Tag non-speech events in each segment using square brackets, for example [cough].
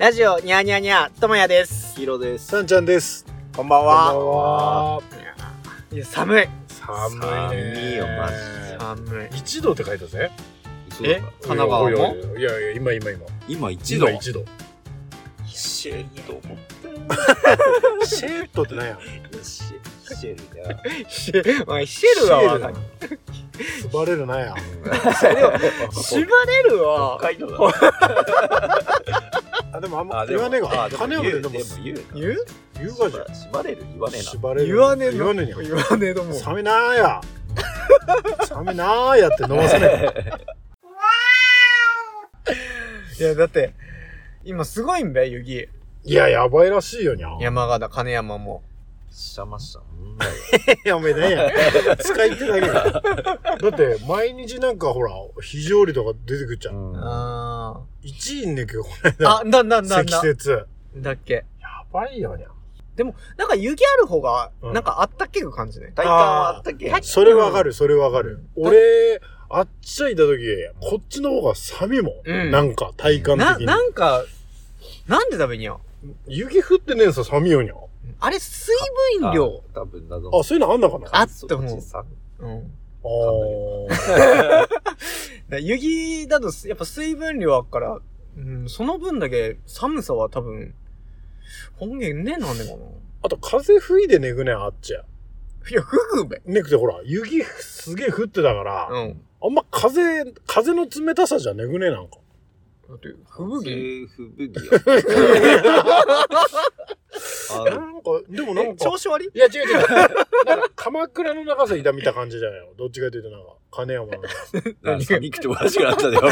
ラジオニャーニャーニャーともやですヒーローです。さんちゃんです。こんばんこんばんはは。いや寒い寒いね。寒いよマジで寒い一度って書いたぜ。え？神奈川も？いやいや今今今。今一度？今。一度。[laughs] シェット思シェートって何や？シェシェルだ。シェお前シェルはわかるスバレるなや。縛れるわ北海道だ。[laughs] あ、でもあんまあでも言わねえが。あでも金山ででも言うでも言うな。言う？言うがじゃん。縛れる？言わねえな。縛れる。言わねえの言わねえにゃ。言わねえのもう寒いなーや。寒いなーやって飲ませねいやだって今すごいんだよ雪え。いや、やばいらしいよにゃ。山形金山もしゃました。うんだよ。いや、[laughs] おめえねや。使い手だけだ。だって、毎日なんかほら、非常理とか出てくっちゃう。うんあ1位んねんけど、このーあ間。なんなんなん積だ雪。だっけやばいよにゃ。でもなんか雪ある方がうんなんかあったっけく感じね体感はあったっけあそれわかる、それわかる。うん俺、あっちゃいた時、こっちの方が寒いもん。うんなんか、体感な的に。なんかなんで食べにゃ雪降ってねえんさ、寒いよにゃ。あれ水分量多分謎あ、そういうのあんのかな？あって思ううんあー [laughs] だ雪だとやっぱ水分量あっから、うん、その分だけ寒さは多分、本源ねえなんでかな。あと、風吹いてねぐねあっちゃ。いや、ふぐべ。ねくてほら、雪すげえ降ってたから、うん。あんま風、風の冷たさじゃねぐねなんか。だって、ふぶぎふぶぎよ。あなんか、でもなんえ、か、調子悪い？いや違う違う。なんか鎌倉の長さいた見た感じじゃないよ。どっちかというとなんか、金山の。[laughs] なんか寒くておかしくなったで。俺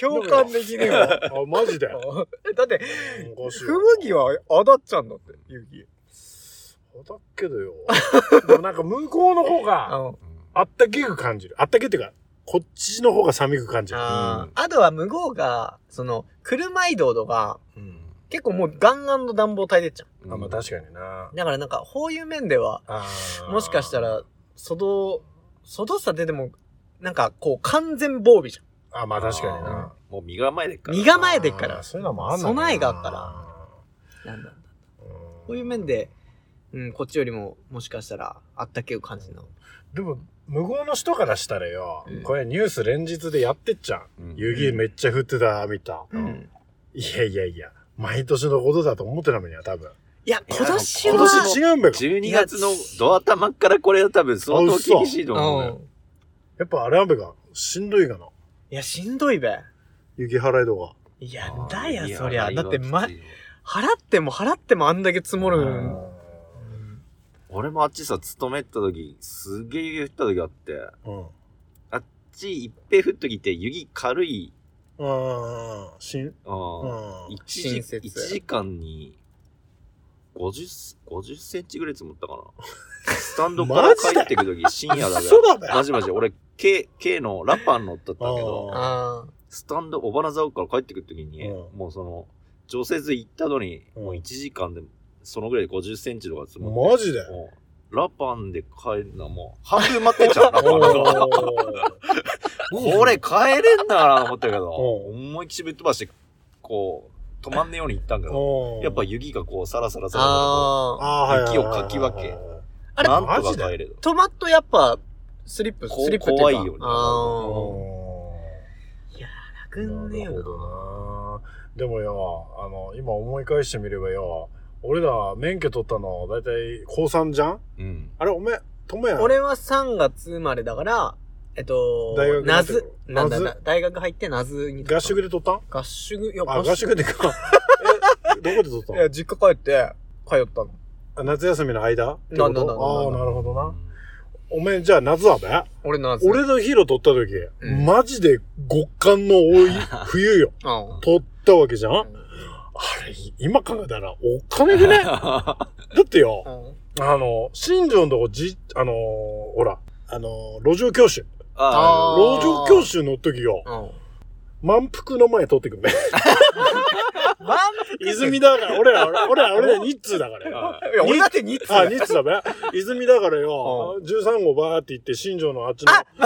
共感できねえわ。あ、マジで？え [laughs] だって、おかしいふぶぎはあだっちゃんだって、雪。だけどよ。[laughs] でもなんか向こうの方が、ああったけく感じる。あったけっていうか、こっちの方が寒く感じる。あーあとは向こうが、その、車移動とか、うん。結構もうガンガンの暖房帯でっちゃあ、まあ確かにな。う。だからなんか、こういう面では、もしかしたら、、外、外さででも、なんかこう完全防備じあ、まあ確かにな。もう身構えでっから。身構えてっからそういうのもあんの備えがあっからゃん。なんだ。うんこういう面で、うん、こっちよりも、もしかしたら、あったける感じの。でも、向こうの人からしたらよ、うんこれニュース連日でやってっちゃうんん。雪めっちゃ降ってた、見た。うん。いやいやいや、毎年のことだと思ってたのには多分。いや、今年今は、年違うんだよ。12月のドア玉からこれは多分相当厳しいと思うよ。うん。やっぱあれはべが、しんどいかな。いや、しんどいべ。雪払いとか。いや、だや、いそりゃ。だって、ま払っても払ってもあんだけ積もる。うん俺もあっちさ、勤めた時、すげえ雪降った時あって、うん。あっち一平降っときって雪軽い、うん。しん、うんうん。一時新雪一時間に50、50センチぐらい積もったかな。[laughs] スタンドから帰ってく時深夜だけ嘘だべマジマジ。俺、K、K のラパン乗ったったけど、あスタンド、小花沢から帰ってくる時に、うんもうその、除雪行ったのに、うんもう1時間で、そのぐらいで50センチとか積もって。マジで？もうラパンで帰るのはもう、[laughs] 半分待ってんじゃん、ラパンが。おこれ帰れんだなと思ったけど、う思いっきしぶっ飛ばして、こう、止まんねえように行ったんだけど、おやっぱ雪がこう、さらさらさらさらこあー。あ雪をかき分けあれう、なんとマジで？か帰れる。トマトやっぱ、スリップ、こスリップっていうか。怖いよねいや、楽んねえよなるほどな。でもよ、あの、今思い返してみればよ、俺ら免許取ったの、だいたい高3じゃん？うん。あれ、おめえ、ともやな。俺は3月生まれだから、えっと、大学ナズ、なんだ、な大学入ってナズに。合宿で取った？ん合宿、いや、あ、合宿でか。[laughs] え、どこで取ったいや、実家帰って、通ったの。の夏休みの間？ってこと？ななななああ、なるほどな。おめえ、じゃあ夏はべ俺ナズ。俺のヒーロー取った時、うんマジで極寒の多い冬よ。[laughs] うん。取ったわけじゃんあうんれ、今考えたらお金でね。[laughs] だってよ、うんあの、新庄のとこじ、あのーほら、あのー路上教習。ああー路上教習の時よ、うん。満腹の前取ってくんね。[laughs] 満腹泉だから、俺ら、俺ら、俺ら日通だからよ。いや、俺だって2つ。あ、日通だべ泉だからよ、13号バーって行って、新庄のあっちの、[laughs]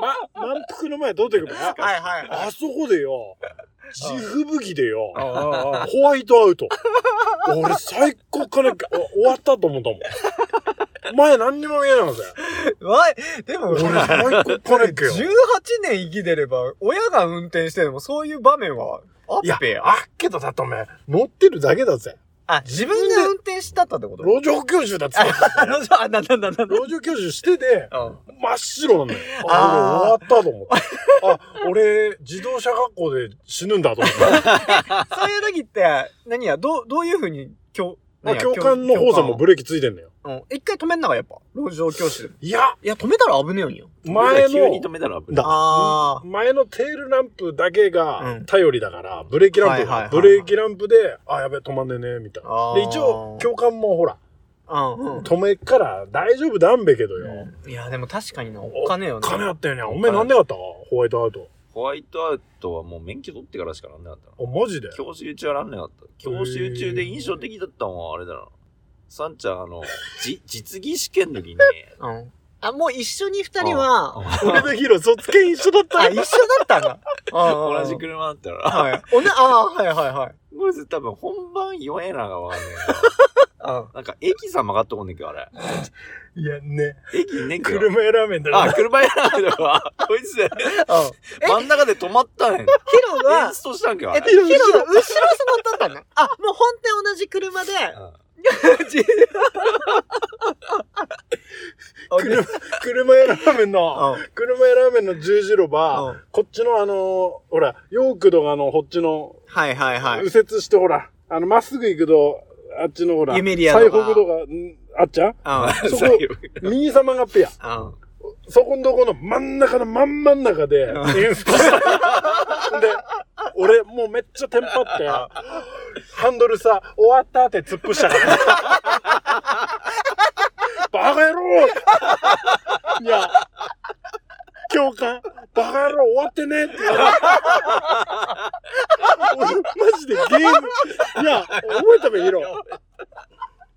ま、満腹の前通ってくるやはいはいはい。あそこでよ、地吹雪でよ、ホワイトアウト。俺最高かね、終わったと思ったもん。前何にも見えないんですよ。わい、でも、俺最高かねっけよ。18年生きてれば、親が運転してでもそういう場面はあっぺや。、あっけどだってお前、乗ってるだけだぜ。あ、自分で運転したったってこと？路上教習だっつって。あの、あ、なんだなんだなんだ。路上教習してて、うん真っ白なんだよ。あーあ、俺終わったと思って。あ、俺、自動車学校で死ぬんだと思って。[laughs] そういう時って、何や、どう、どういうふうに、教、まあ、教官の方さんもブレーキついてんだよ。うん。一回止めんながやっぱ。路上教習でも。いや、いや、止めたら危ねえよんよ。前急に止の、めたら危ないだあ前のテールランプだけうがん頼りだから、ブレーキランプはいはいはいはいが、ブレーキランプで、あ、やべえ、止まんねえね、みたいな。で、一応、教官もほら、あ。うんうん。止めっから大丈夫だんべけどよ。いや、でも確かにな、お金よね。金あったよね。お前なんでかった？ホワイトアウト。ホワイトアウトはもう免許取ってからしかなんなかったあ、マジで？な教習中はなんなかった教習中で印象的だったのはあれだなサンちゃんあの [laughs] じ実技試験の時にうん。あ、もう一緒に二人は、俺とヒロ、卒検一緒だった？あ、一緒だったんだ。[laughs] 同じく車だったら。はい。おね、ああ、はいはいはい。こいつ多分本番弱えながわかんね。えうん。ななんか駅さん曲がっとこんねんけどあれ。いや、ね。駅ねんけど。車選ラーメンだあ車やらないのかこいつえ真ん中で止まったねん。ヒロがエン、ストしたんけどあえっと、れヒロが後ろ座ったったんだ。あ、もう本店同じ車で、じ [laughs] 車、車屋ラーメンの、うん車屋ラーメンの十字路う場ん、こっちのあの、ほら、ヨークドがあの、こっちの、はいはいはい。右折してほら、あの、まっすぐ行くと、あっちのほら、リア最北道が、んあっちゃんうん。そこ、右様がペア。うん。そこんとこの真ん中の真ん真ん中で。[laughs] で、俺もうめっちゃテンパって、ハンドルさ、終わったって突っ伏したから。[laughs] バカ野郎いや、教官、バカ野郎終わってねって。[laughs] 俺、マジでゲーム、いや、覚えたべ、ヒロ。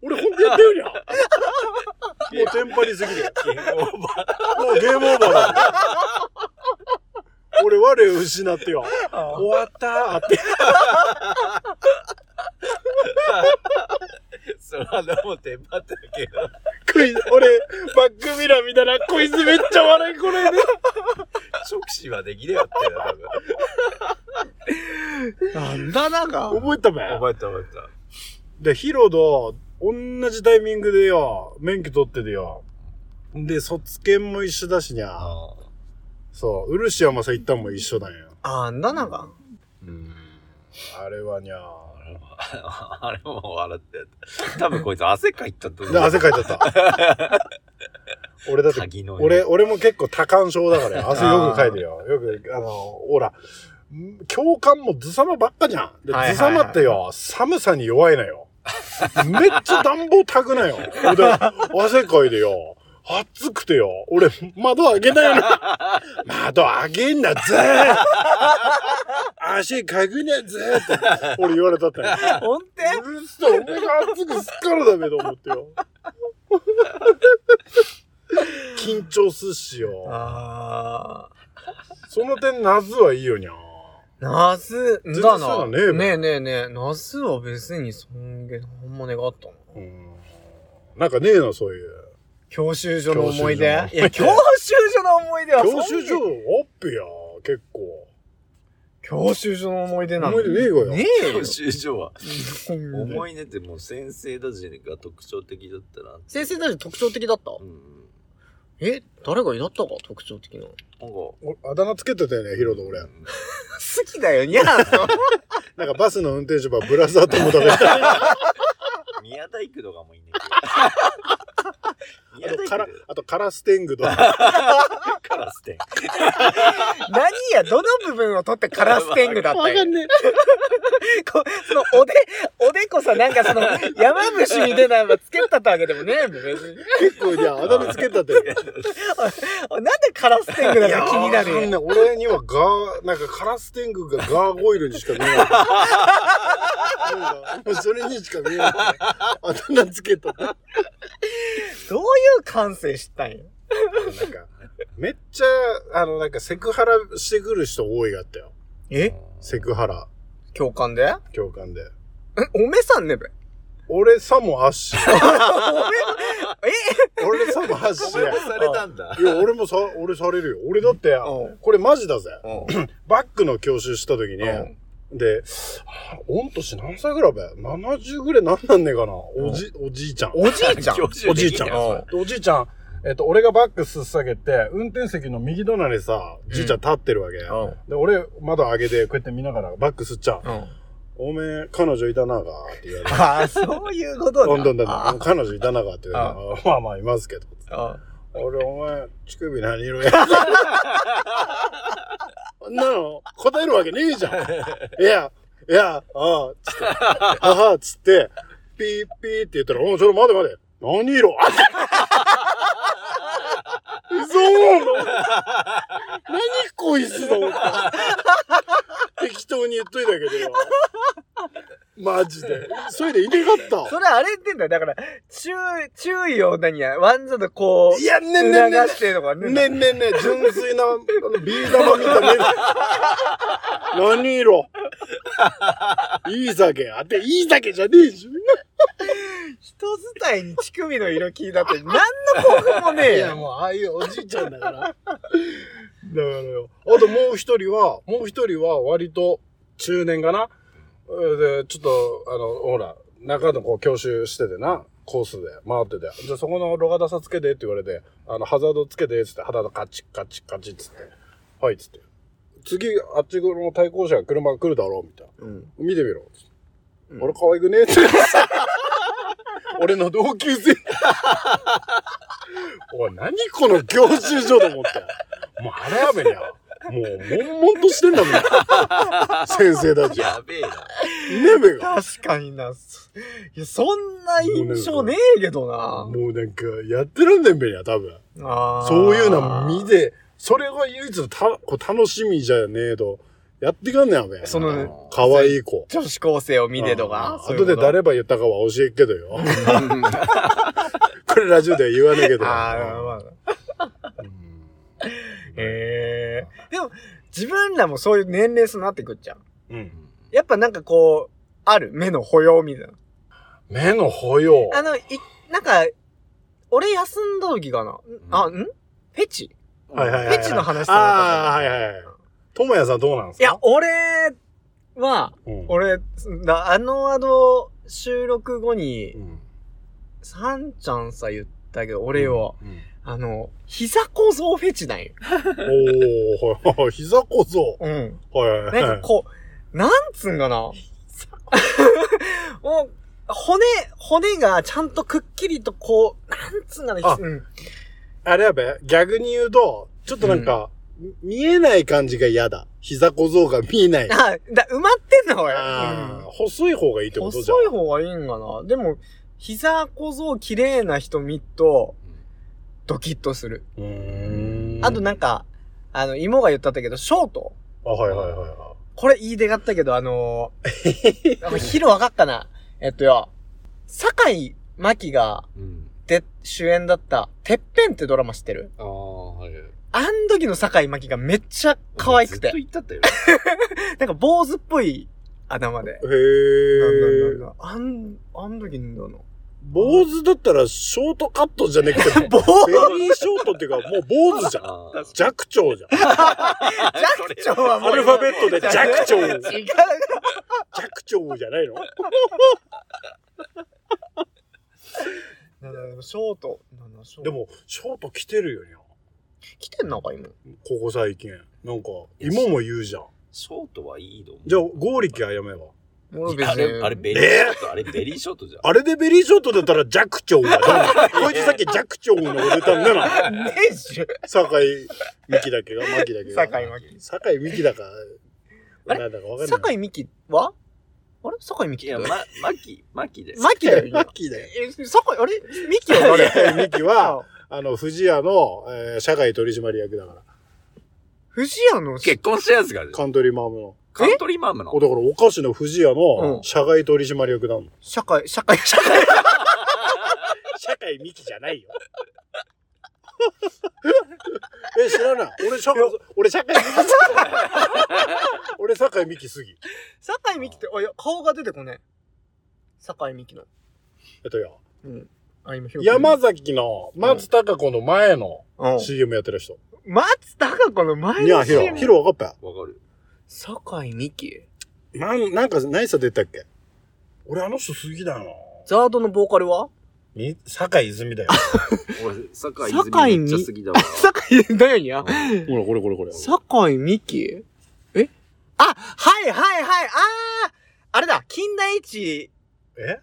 俺ほんとやってるやん。もうテンパりすぎて。もうゲームオーバーだ。俺、我を失ってよ。終わったーって。[laughs] それはでもテンパったけどこい俺、バックミラー見たら、こいつめっちゃ笑いこれで。直視はできねえよってな多分なんだなんか。覚えたべ覚えた覚えたで、ヒロと、同じタイミングでよ、免許取っててよ。で、卒検も一緒だしにゃ。あそう、漆山さん行ったんも一緒だよ。あんだなんか。うんあれはにゃ。あれもあれも笑って多分こいつ汗かいたと思うで、汗かいちゃった。俺だって、俺、俺も結構多感症だから [laughs] よ。汗よくかいてよ。よく、あの、ほら、ん教官もズサマばっかじゃん。で、はいはいはいズサマってよ、寒さに弱いのよ。めっちゃ暖房炊くなよ。で、汗かいてよ。暑くてよ。俺、窓開けないの。[laughs] 窓開けんなぜ足かくなぜって、俺言われたって。ほんてうるせえ、俺が熱くすっからだべと思ってよ。緊張すっしよ。あその点、夏はいいよにゃ。ー。夏、然だな。ねえべねえねえねえ。夏は別にそんげ、ほんま願ったの。うん。なんかねえな、そういう。教習所の思い出教習所。の思いや、[laughs] 教習所の思い出は教習所そんげおっぺや、結構。教習所の思い出なの思い出ねえわよ。ねえよ。教。習所は。うん。思い出ってもう先生たちが特徴的だったな先生たち特徴的だった？うんえ誰がいだったか？特徴的な。なんかおあだ名つけてたよね、ヒロと俺。好きだよ、にゃー。[laughs] なんかバスの運転手ばブラザーとも食べた。宮大工とかもいいねんけど [laughs] あとカラ、あとカラステングと。[laughs] カラステン [laughs] 何や、どの部分を取ってカラステングだったよ。ね [laughs] こその、おで、おでこさ、なんかその、山伏みたいなのつけたったわけでもねえべ別に。結構じゃあ、あだ名つけたって。なんでカラステングだか気になるない俺にはガー、なんかカラステングがガーゴイルにしか見えない。それにしか見えない。あだ名つけた。どういう感性知ったんよ。なんか、めっちゃ、あの、なんかセクハラしてくる人多いがったよ。え？セクハラ、共感で？共感で。え、おめさんねべ？俺さもあっし。[laughs] おめ、俺さもあっし。されたんだ。いや、俺もさ、俺されるよ。俺だってうん、これマジだぜ。えバックの教習した時に、うんで、あ御年何歳ぐらいべ ?70 ぐらいなんなんねえかな？おじ、おじいちゃん。おじいちゃん [laughs] おじいちゃんおじいちゃん、えっと、俺がバックすっ下げて、運転席の右隣にさ、じいちゃん立ってるわけ。うんで、俺、窓上げて、こうやって見ながら、バックすっちゃう。うん。おめえ、彼女いたながって言われて。ああ、そういうことだ。どんどんどんどあん、彼女いたながって言われて。あまあまあ、いますけど。あ俺、お前、乳首何色や？なの、答えるわけねえじゃん。[laughs] いや、いや、ああ、つって、あは、つって、ピーピーって言ったら、おいちょっと待て待て。何色？あ嘘の何こいつの適当に言っといたけどよ。マジで。それでいねかった。それあれ言ってんだよ。だから、注意、注意を何や、わんざとこう、いや、ねんねんねん促してとかね。ねんねんねん、純粋な、あの、ビー玉みたいな。[laughs] 何色いい酒。あて、いい酒じゃねえし。人伝いに乳首の色聞いたって、何の効果もねえいや、よ。もう、ああいうおじいちゃんだから。だからよ。あともう一人は、もう一人は割と中年かなで、ちょっと、あの、ほら、中のこう教習しててな、コースで回ってて。じゃあそこの路肩さつけてって言われて、あの、ハザードつけて、つって、肌のカチッカチッカチッつって。はい、つって。次、あっち側の対向車が車が来るだろう、みたいな。うん。見てみろ。うん俺可愛くねえって。[laughs] 俺の同級生。[laughs] おい、何この教習所と思って。もうあれやべや。もう、悶々としてんだもん。[laughs] 先生たち。やべえな。確かにな。そいや、そんな印象ねえけどな。もうなんか、やってるんだんべや、多分。あーそういうの見て、それが唯一のたこう楽しみじゃねえと、やってかんねやべ。その、可愛い子。女子高生を見てとあか。あ後で誰ば言ったかは教えっけどよ。[laughs] これラジオでは言わねえけど。ああ、まあ。うんへえ。でも、自分らもそういう年齢層になってくっちゃう。うん。やっぱなんかこう、ある？目の保養みたいな。目の保養？あの、い、なんか、俺休んだ時かな？んあ、ん？フェチ？はいはいはい。フェチの話さああ、はいはいはい。ともやさんどうなんですか？いや、俺は、うん、俺、だあのあの、収録後にう、ん、さんちゃんさ言ったけど、俺は、うん。あの、膝小僧フェチなんよ。おー、膝小僧。うん。はいはいはい。なんかこう、なんつうんかな？[laughs] もう、骨、骨がちゃんとくっきりとこう、なんつうんかな、あうん。あれやべ、逆に言うと、ちょっとなんか、見えない感じが嫌だ。膝小僧が見えない。あ、だ、埋まってんの？俺。うん細い方がいいってことじゃん。細い方がいいんかな？でも、膝小僧綺麗な人見っと、ドキッとする。あとなんか、あの、妹が言ったんだけど、ショート。あ、はいはいはいはこれ言い出がったけど、あのー、あヒロわかっかなえっとよ、坂井真紀が、うん。で、主演だった、てっぺんってドラマ知ってる？ああ、はいはい。あん時の坂井真紀がめっちゃ可愛くてずっと。言ったったよ。[laughs] なんか坊主っぽい頭で。い。へー。なんだなんだあん、あん時のだな。坊主だったらショートカットじゃなくて、[laughs] 坊ベリーショートっていうか、もう坊主じゃん。弱長じゃん。弱長はもうアルファベットで弱長。違う。弱長じゃないの？なんだでもショート。なんだショートで、も、ショート着てるよね。来てんのか今？ここ最近。なんか、芋も言うじゃん。ショートはいいと思う。じゃあ、ゴーリキはやめば。俺別に。あれ、あれベリーショート、あれベリーショートじゃん。あれでベリーショートだったら弱長がこいつさっき弱長の俺たんだな。[laughs] ねえしゅ。酒井美紀だけが、マキだけが。酒井真紀酒井美紀だか、あれ？なんだかわかんない。坂井美紀は？あれ？坂井美紀いや、ま、マキ、マキで。マキだよ。マキ [laughs] だよ。え、坂井、あれ？ミキは誰？酒井美紀は、あの、富士屋の、えー社外取締役だから。富士屋の、結婚したやつが、カントリーマームの。カントリーマームの？お。だからお菓子の富士屋うのん社外取締役なの？社会、社会、社会。[laughs] 社会美紀じゃないよ。[laughs] らない？俺、社会、俺、社会ミキすぎ。俺、酒井美紀すぎ。酒井美紀って、あ、いや、顔が出てこねえ。酒井美紀の。えっとよ、うん。あ、今、山崎の松たか子の前のうん。CM やってる人。松たか子の前いや、のヒロ、CM ヒロ分かったわかる。酒井美紀？なん、なんか、何さ出たっけ？俺、あの人好きだな。ザードのボーカルは？み、酒井泉だよ。[laughs] 俺、坂井酒井泉めっちゃ好きだわ。[laughs] 酒井、何や？ほら、これこれこれ。酒井美紀？え？あ、はいはいはい、あーあれだ、金田一、え？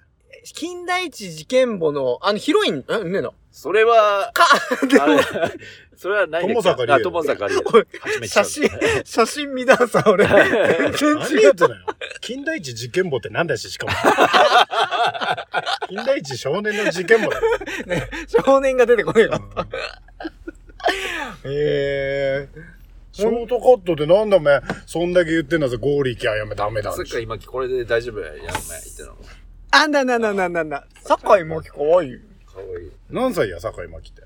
金田一事件簿の、あの、ヒロイン、え、ねえな。それは、か、でもあれ、それは何友坂理恵あ、友坂理恵。おいはちみつちゃ写ん真、写真見ださ、俺。全 [laughs] 何然違う。よ。金田一事件簿ってなんだし、しかも。[laughs] 金田一少年の事件簿だよ。ね、少年が出てこねえかった。えショートカットでなんだお前、そんだけ言ってんだぞ、ゴーリーキャーやめダメだ。坂井真紀これで大丈夫やん、やんないっての。ー、あななんだなんだ。酒井真紀かわいい。かわいい。何歳や、坂井真紀って？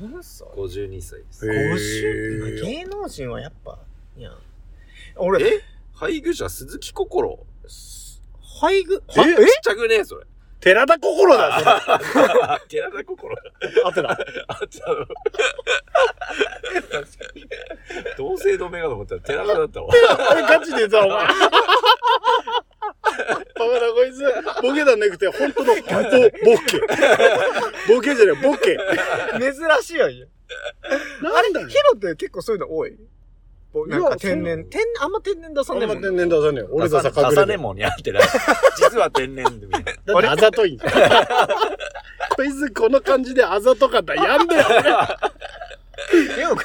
何歳？52歳です。へ50ー芸能人はやっぱ、いや。俺、え？配偶者鈴木心？配具、え？はちっちゃくねえそれ。寺田心だ、それ。[laughs] 寺田心あてな。あったの。同姓同名かと思ったら寺田だったわ。あれガチで言ったお前。バカなこいつ、ボケだなくて、本当の、ボ、ボケ。ボケじゃない、ボケ。珍しいよ。なんだよヒ。ロって結構そういうの多い？ぼなんか天然、天、あんま天然出さあんまねえもん天然出さねえよ。俺とさ、出さ隠れて。ねもんにあってない。実は天然でみたいな。だってあざといんだよ。こいつこの感じであざとかったらやんだよ、でも、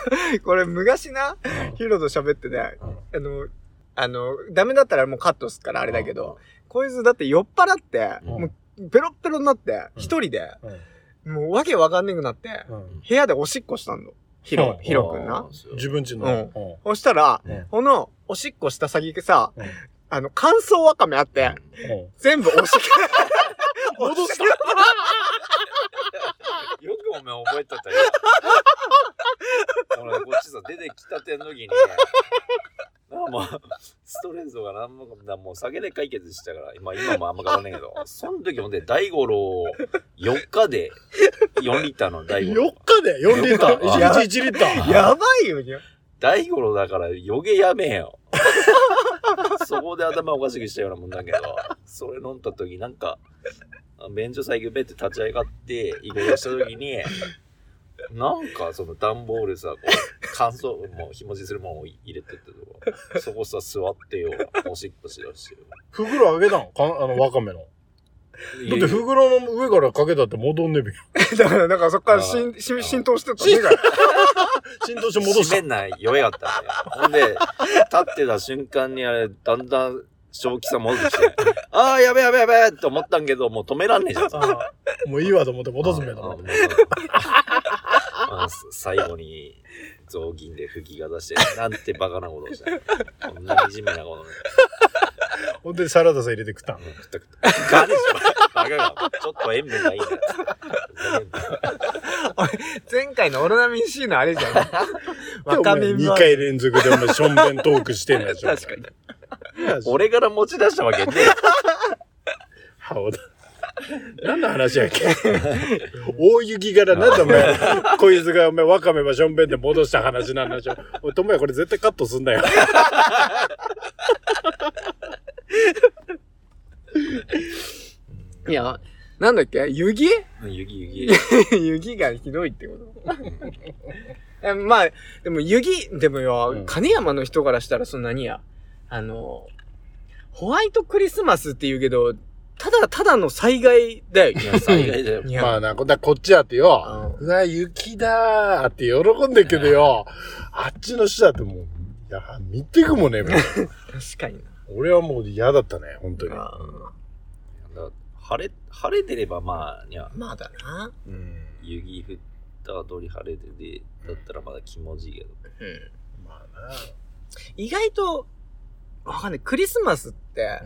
これ昔な、ヒロと喋ってね、あの、あの、ダメだったらもうカットすっからあれだけど、こいつだって酔っ払って、うんもうペロッペロになって、うん一人で、俺。もうわけわかんねくなって、うん部屋でおしっこしたんの。ヒロう、んヒロくんな。自分ちの。うん。そしたら、うん。この、おしっこした先がさ、うん。あの、乾燥わかめあって、うん。全部おしっこ、[laughs] 戻した。よ [laughs] くお前覚えとったよ。俺、こっちさ、出てきたての時に、ストレスとかなんも、なんもう酒で解決したから、今、今もあんま変わんないけど、その時もね、大五郎、4日で4リッターの大五4郎。日で？4リッター？あ1日1リッター？やばいよ、大五郎だから余計やめえよ。そこで頭おかしくしたようなもんだけど、それ飲んだ時なんか、便所最近ベって立ち上がって、移動した時に、[laughs] なんかその段ボールさ、こう乾燥、もう日持ちするものを入れてってとこ、そこさ座ってよ、おしっこしだしてよ。袋あげたの？かあの、わかめの。だって袋の上からかけたって戻んねえべよ。[laughs] だから、だからそっから浸あ浸浸透してた目が。[laughs] 浸透して戻した閉め。んない弱かったね。ほんで、立ってた瞬間にあれ、だんだん正気さ戻ってきて、ああ、やべやべやべって思ったんけど、もう止めらんねえじゃん。あーもういいわと思って戻すんだよ。あもうああ最後に雑巾で吹きが出して、なんてバカなことをした。こんな惨めなことね。ほんでサラダさ入れて食ったん。食った食った。ガネしょ。バカが。ちょっと塩分がいいんだよ。[laughs] 前回のオロナミン C のあれじゃん。わかめ2回連続でお前、しょんべんトークしてんだでしょ。確かに。俺から持ち出したわけね顔 [laughs] だ。何の話やっけ？大雪からなんだお前、こいつがお前、わかめばしょんべんで戻した話なんでしょ。おい、ともやこれ絶対カットすんだよ。いや、なんだっけ？湯気え。ゆぎゆぎ。[laughs] 湯気がひどいってことえまあ、でも湯気、でもよ、うん金山の人からしたらそんなにや、あの、ホワイトクリスマスって言うけど、ただただの災害だよ。[laughs] いや、災害だよ。いやまあな、こだこっちやってよ、うわ、雪だーって喜んでるけどよ、あっちの人だってもう、いや、見てくもねえもん。[laughs] 確かにな。俺はもう嫌だったね、本当に。晴れ、晴れてればまあ、にゃー、まあだな。うん。雪降った通り晴れてて、だったらまだ気持ちいいけど。うん。まあな。意外と、わかんない。クリスマスって、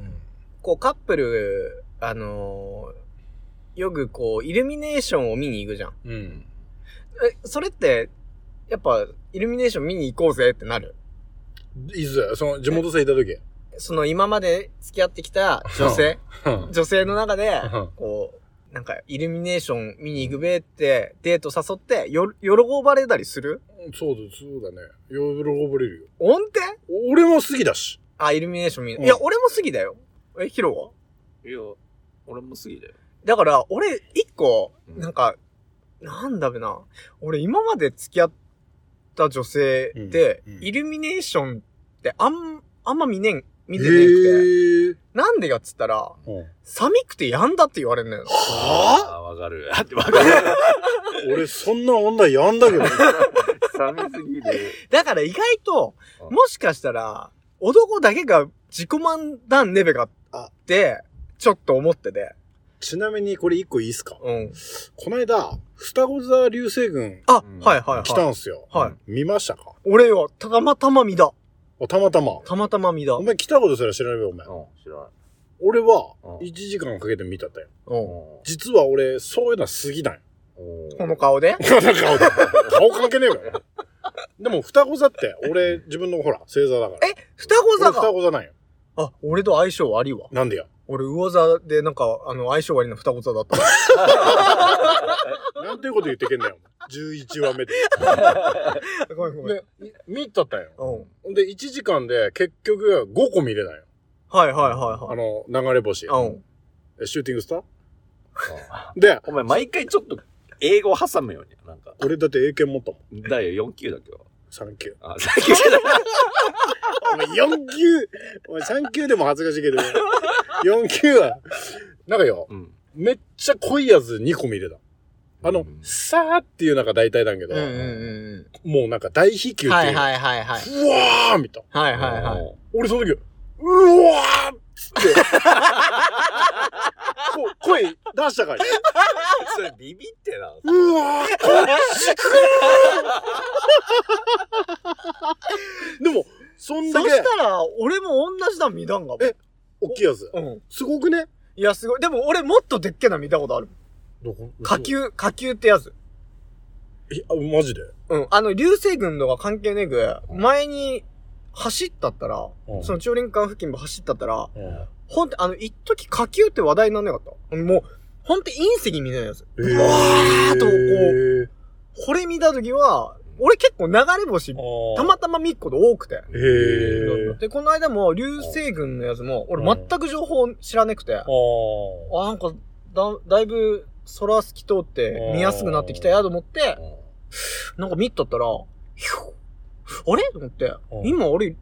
こうカップル、あのーよくこう、イルミネーションを見に行くじゃん。うん。え、それって、やっぱ、イルミネーション見に行こうぜってなる？いつ？その、地元さんいた時？その今まで付き合ってきた女性、うん女性の中でうん、こう、なんか、イルミネーション見に行くべって、デート誘って、よ、喜ばれたりする？そうだ、そうだね。喜ばれるよ。音程俺も好きだし。あ、イルミネーション見る。うんいや、俺も好きだよ。え、ヒロは？いや、俺も好きだよ。だから、俺、一個、うんなんか、なんだべな。俺、今まで付き合った女性で、うんうんイルミネーションってあん、あんま見ねん、見てへねえくーて。なんでかっつったら、うん寒くてやんだって言われるんだよ。はあ、わかる。あってわかる。ぁ [laughs] 俺そんな女やんだけど。[laughs] 寒すぎる。だから意外と、うんもしかしたら、男だけが自己満談ねべかって、ちょっと思ってて。ちなみにこれ一個いいっすか？うん。この間、双子座流星群あ、うんはいはいはい。来たんすよ。はい。見ましたか？俺は、たまたま見だ。おたまたま。たまたま見だ。お前来たことすら知らないよ、お前。うん、知らない。俺はうん1時間かけて見たったよ。うん。実は俺、そういうのは好きなんよ。この顔で？[laughs] この顔だ。顔関係ねえわよ。でも、双子座って、俺、自分のほら、星座だから。え、双子座俺双か。子座なんよ。あ、俺と相性悪いわ。なんでや？俺、魚座で、なんか、あの、相性悪いの双子座だった。[laughs] なんていうこと言ってけんだよ。11話目で。[laughs] ごめんごめん。で、見たったんよ。うん。で、1時間で結局5個見れないよ。はいはいはいはい。あの、流れ星。うん。えシューティングスター？で、お前、毎回ちょっと、英語挟むように。なんか。俺だって英検持ったもん。だよ、4級だけど。3級。あ、さっきじゃない。お前4級お前3級でも恥ずかしいけど、4級は、なんかよ、うん。めっちゃ濃いやつ2個見れた。あのうん、さーっていうのが大体なんけど、うんうんうんもうなんか大飛球っていうう。はいはいはいはい。うわーみたいな。はいはいはい。俺その時、うわーっつって、こう声出したから、それビビってな。うわーこっち来るでも、そんだけそし、たら、俺も同じだ見たんがも。え大きいやつ。うん。すごくね？いや、すごい。でも俺もっとでっけな見たことある。どこ？火。球、火球ってやつ。え、あマジで？うん。あの、流星群とか関係ねえく、前に走ったったら、うんその長林間付近も走ったったら、うんほんと、あの、一時火球って話題になんなかった。もう、ほんと隕石みたいなやつ。えうわーっとこう、う。これ見たときは、俺結構流れ星、たまたま見っこと多くて。へー。で、この間も流星群のやつも、俺全く情報知らなくて、あ、あーなんか、だ、だいぶ空透き通って見やすくなってきたやと思って、なんか見っとったら、ヒュー。あれ？と思って。う、ん。今俺、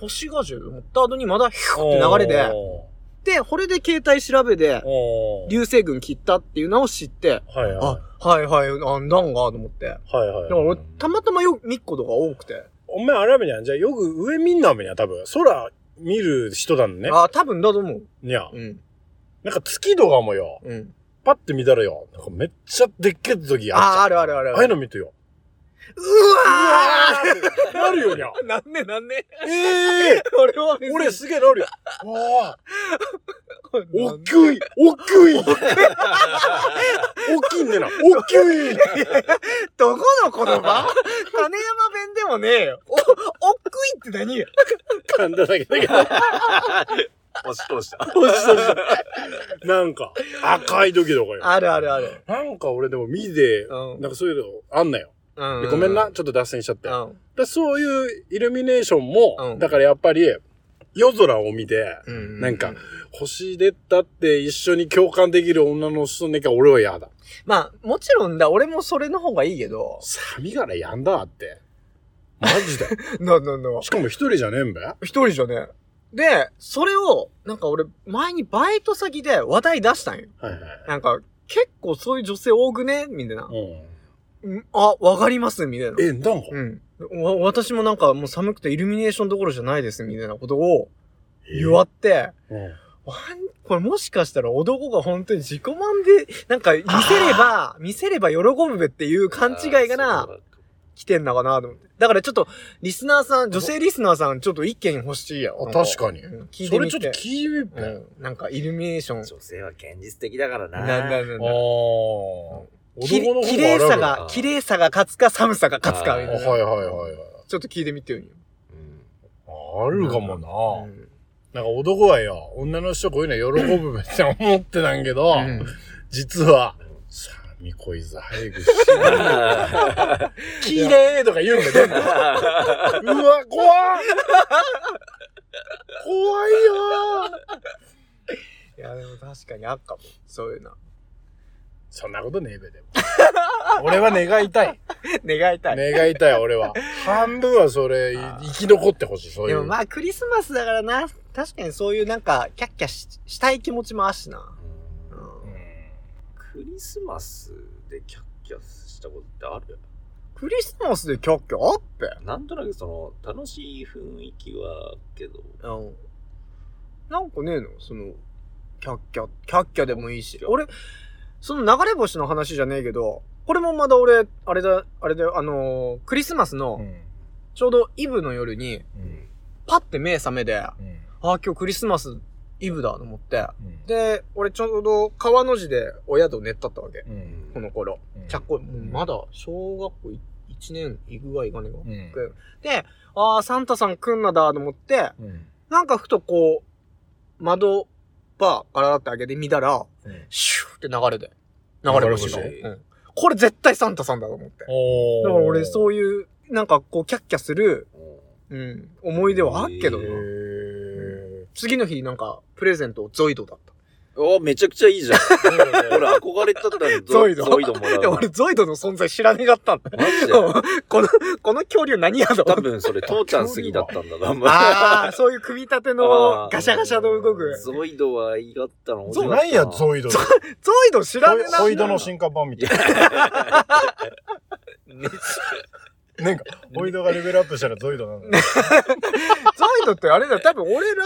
星がじゅと思った後にまだヒューって流れで、で、これで携帯調べで、流星群切ったっていうのを知って、はいはあ、はいはい、あんだんが、と思って。い。はいはいだから俺、たまたまよ、見っことが多くて。お前あれやめにゃん。じゃあよく上見んなめにゃ、多分。空見る人だね。あ、多分だと思う。にゃ。うん。なんか月とかもよ、うん。パッて見たらよ、なんかめっちゃでっけえ時ああ、あるあるある。ああいうの見てよ。ううわわーなるよにゃ。ーなんでなんで？ええ [laughs] 俺は別に俺すげえなるよ。ああ、おっきいおっきいおっきいんねな。おっきいどこの言葉？金山弁でもねえよ。お、おっくいって何よ？噛んだだけだけど。押し通した。なんか、赤い時とかよ。あるあるある。なんか俺でも見て、うんなんかそういうのあんなよ。うんでごめんな、ちょっと脱線しちゃって。うん。だそういうイルミネーションも、うんだからやっぱり、夜空を見て、うんなんか、星出たって一緒に共感できる女の人ねか俺は嫌だ。まあ、もちろんだ、俺もそれの方がいいけど。寒いからやんだって。マジで。な、な、な。しかも一人じゃねえんべ一人じゃね。で、それを、なんか俺、前にバイト先で話題出したんよ。はいはい。なんか、結構そういう女性多くね？みたいな。うん。うんあ、わかりますみたいな。え、なんか、うん。わ、私もなんかもう寒くてイルミネーションどころじゃないですみたいなことを言わって、うんわんこれもしかしたら男が本当に自己満で、なんか見せれば、見せれば喜ぶべっていう勘違いがな、来てんのかなと思って。だからちょっと、リスナーさん、女性リスナーさん、ちょっと意見欲しいや。あ確かにうん聞いてみて。それちょっと聞いてみ。うん。なんかイルミネーション。女性は現実的だからな。な、な、な、あな。あ。き綺麗さあが、綺麗さが勝つか寒さが勝つかみたいな。はいはいはいはい。ちょっと聞いてみてよ。うんあるかもな。うんなんか男はよ、女の人こういうの喜ぶべって思ってたんけど、うん実は、さあ、みこいず早くしな綺麗とか言うんだよ。うわ、怖っ怖いよいや、でも確かにあっかも。そういうの。そんなことねえべ、でも。[laughs] 俺は願いたい。願いたい。願いたい、俺は。[laughs] 半分はそれ、い生き残ってほしい、そういう。でもまあクリスマスだからな、確かにそういうなんか、キャッキャししたい気持ちもあるしな。クリスマスでキャッキャしたことってある？クリスマスでキャッキャあっぺ。なんとなくその、楽しい雰囲気はけど、うん。なんかねえの？その、キャッキャ、キャッキャでもいいし。俺、その流れ星の話じゃねえけど、これもまだ俺、あれだ、あれだよ、あのークリスマスうの、ん。ちょうどイブの夜に、うん。パッて目覚めで、あうん。あ、今日クリスマスイブだと思って、うん。で、俺ちょうど川の字で親と寝ったったわけ。うん。この頃。うんちゃっこい、もうまだ小学校1年行くがいかねえか。うん。で、ああ、サンタさん来んなだと思って、うん。なんかふとこう、窓バーガラだって開けてみたら、うんシって流れで。流れ星が。流れ星うん。これ絶対サンタさんだと思って。おだから俺うそういう、なんかこうキャッキャする、うんうん、思い出はあっけどな。次の日なんか、プレゼントゾイドだった。おめちゃくちゃいいじゃん。ー [laughs] 俺憧れたったらゾイド？ゾイドもらうで、俺ゾイドの存在知らねえかったんだ。マジで？この、この恐竜何やと多分それ父ちゃん過ぎだったんだな。ああ、そういう組み立てのガシャガシャの動く。ゾイドは言いがったのゾ何や、ゾイド？ゾイド知らねえな。ホイドの進化版みたいねな。[laughs] なんか、ホイドがレベルアップしたらゾイドなんだよ。[laughs] ゾイドってあれだよ。多分俺ら、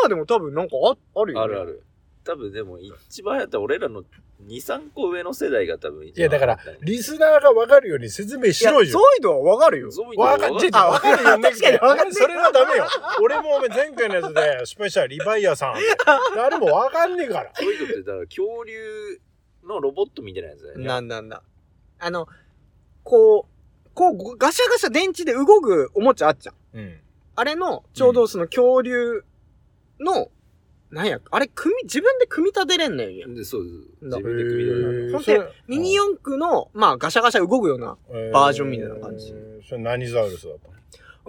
今でも多分なんかああるよ、ね。あるある。多分でも一番やったら俺らの2、3個上の世代が多分一い？や、だからリスナーがわかるように説明しろよ。イドはわかるよ。ゾイドはわかっ分かわかるよね。確かにわかんねえそれはダメよ。俺もお前前回のやつで失敗したらリヴァイアさん。誰もわかんねえから。ゾイドってだから恐竜のロボットみたいなやつだよね。なんなんだ。あの、こう、こう、ガシャガシャ電池で動くおもちゃあっちゃん。うん。あれの、ちょうどその恐竜の、なんや、あれ、組み、自分で組み立てれんのよ。で、そうです。だ自分で組み立てる。へーほんで、ミニ四駆の、まあ、ガシャガシャ動くような。バージョンみたいな感じえーそれ何ザウルスだった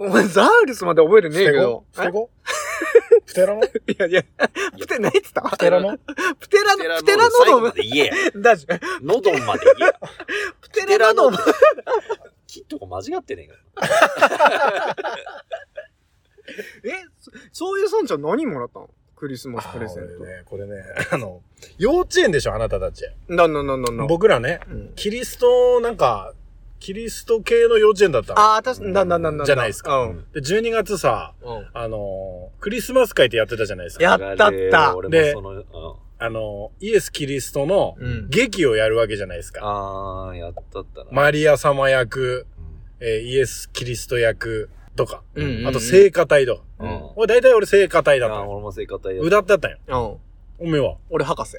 の？お前、ザウルスまで覚えてねえけど。ステゴ？プテラノえ [laughs] いやいや、プテ、何言ってた？プテラノプテラノ、プテラノドム。で言えや。だし、ノドンまで言えや。プテラノドム。キットコ間違ってねえか。[laughs] え、そそういうさんちゃん何もらったの？クリスマスプレゼンあ俺ね、これね、あの、幼稚園でしょ、あなたたち。ト。なんなんなんなん。僕らね、うんキリスト、なんか、キリスト系の幼稚園だったの。ああ、確かに、なんなんなんなん。じゃないですかうん。で、12月さ、うん。あのークリスマス会ってやってたじゃないですか。やったった俺でうんあのーイエス・キリストのうん。劇をやるわけじゃないですか。あー、やったったな。マリア様役、うんえーイエス・キリスト役とか、うんうんうんあと聖歌隊と。うん。俺大体俺聖歌隊だったあ。俺も生活や歌ってたんよ。うん。おめえは。俺、博士。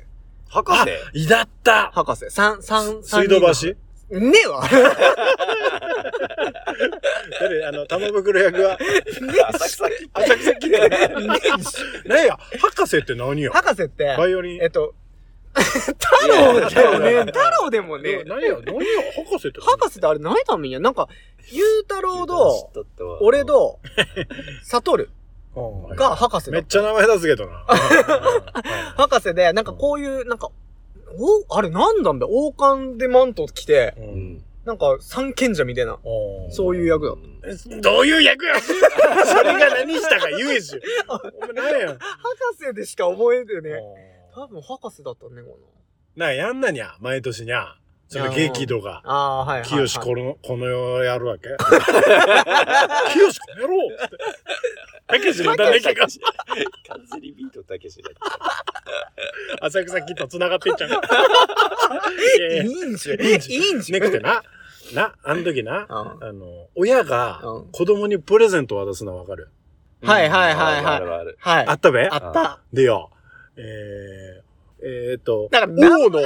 博士？いだった博士。三、三、水道橋？ねえわ。[laughs] 誰あの、玉袋役は、浅草キッ浅草キッド。何や、博士って何よ？博士って、バイオリン。えっと、[laughs] 太郎だよね。太郎でもね、何や、何や、博士って何？博士ってあれ何ためにや？なんか、ゆうたろうと、俺、と、サトルうんが博士だめっ。ちゃ名前出すけどな。[laughs] 博士で、なんかこういう、なんか、お、あれなんだんだ王冠でマント着て。なんか三賢者みたいな、そういう役だっうんどういう役や [laughs] それが何したか言えし。お前何や。た。博士でしか覚えてね。多分博士だったね、こなあ、やんなにゃ、毎年にゃ。その劇とか。の。ああー、はいはい、はい。清この、この世やるわけ [laughs] 清この野郎つって。たけしの歌ねけか。完全にビートたけしだ [laughs] 浅草キッド繋がってっちゃう。[laughs] いやいんじゃん。いいんじゃんいいんじゃん。ねくてな。な、あの時な。うんあの、親がうん子供にプレゼント渡すのわかる？はいはいはいはいあるあるはい。あったべ？あった。でよ、えー、えーっと、だからな王の、王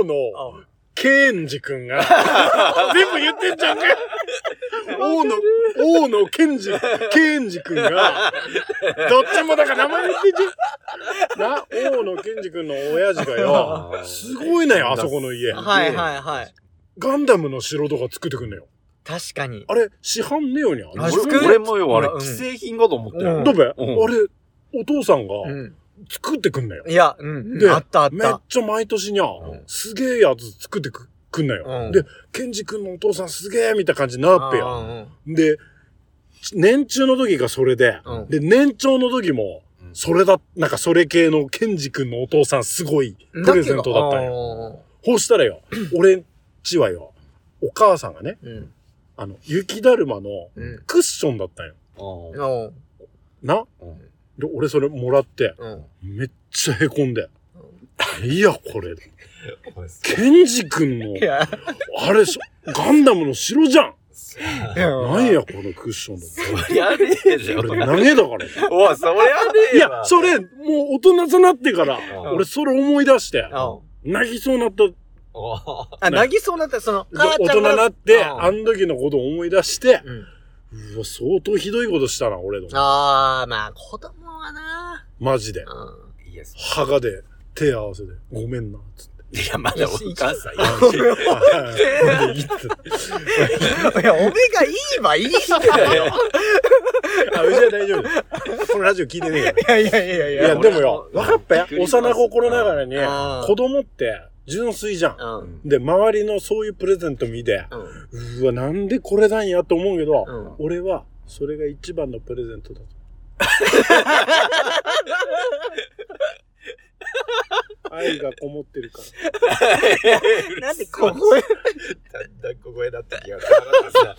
王のあケンジ君が、[laughs] 全部言ってんじゃんかよ王の、王のケンジ、ケンジ君が、どっちもだから名前言ってんじゃん。な、王のケンジ君の親父がよ、すごいのよ、あそこの家。はいはいはい。ガンダムの城とか作ってくんのよ。確かに。あれ、市販ねよにある俺俺もよ、あれう、ん既製品かと思ったよ。うんどべ、うんあれ、お父さんがうん。作ってくんなよ。いや、うん。であったあっ。めったちゃ毎年にゃ、んすげえやつ作ってくくんなよ。うんで、ケンジ君のお父さんすげえみたいな感じになっぺうや。んうんで、年中の時がそれで、うんで、年長の時も、うんそれだ、なんかそれ系のケンジ君のお父さんすごいプレゼントだったんよ。よ。ほうしたらよ、[clears throat] 俺んちはよ、お母さんがね、うん。あの、雪だるまのうん。クッションだったんよ。うんおな？うんで、俺それもらって、うん。めっちゃ凹んで。いや、これ。ケンジ君のあれ、そガンダムの城じゃんななんや、このクッションの。そりゃねえじゃん。俺投げだから。おい、そりゃねえいや、それ、もう大人となってから、ん俺それ思い出して、あ、泣きそうになった。あ、泣きそうになった、その、母大ちゃんが人になって、うんあの時のことを思い出して、うわ、相当ひどいことしたな、俺の。あー、まあ、子供はな。マジでう。ん。いや、そ墓で手合わせて、ごめんな、つって。いや、まだお母さんいはいいいっつっていや、おめがいいわ、いい人だよ。[laughs] あ、うちは大丈夫。このラジオ聞いてねえから。いやいやいやいいや、や。でもよ、分かったよ。びっくりします幼心ながらにうん、子供って純粋じゃん。うん。で、周りのそういうプレゼント見て、うん。うわ、なんでこれなんやと思うけど、うん俺は、それが一番のプレゼントだと。愛がこもってるから。[laughs] なんでここへ。だんだん小声だった気がするさ。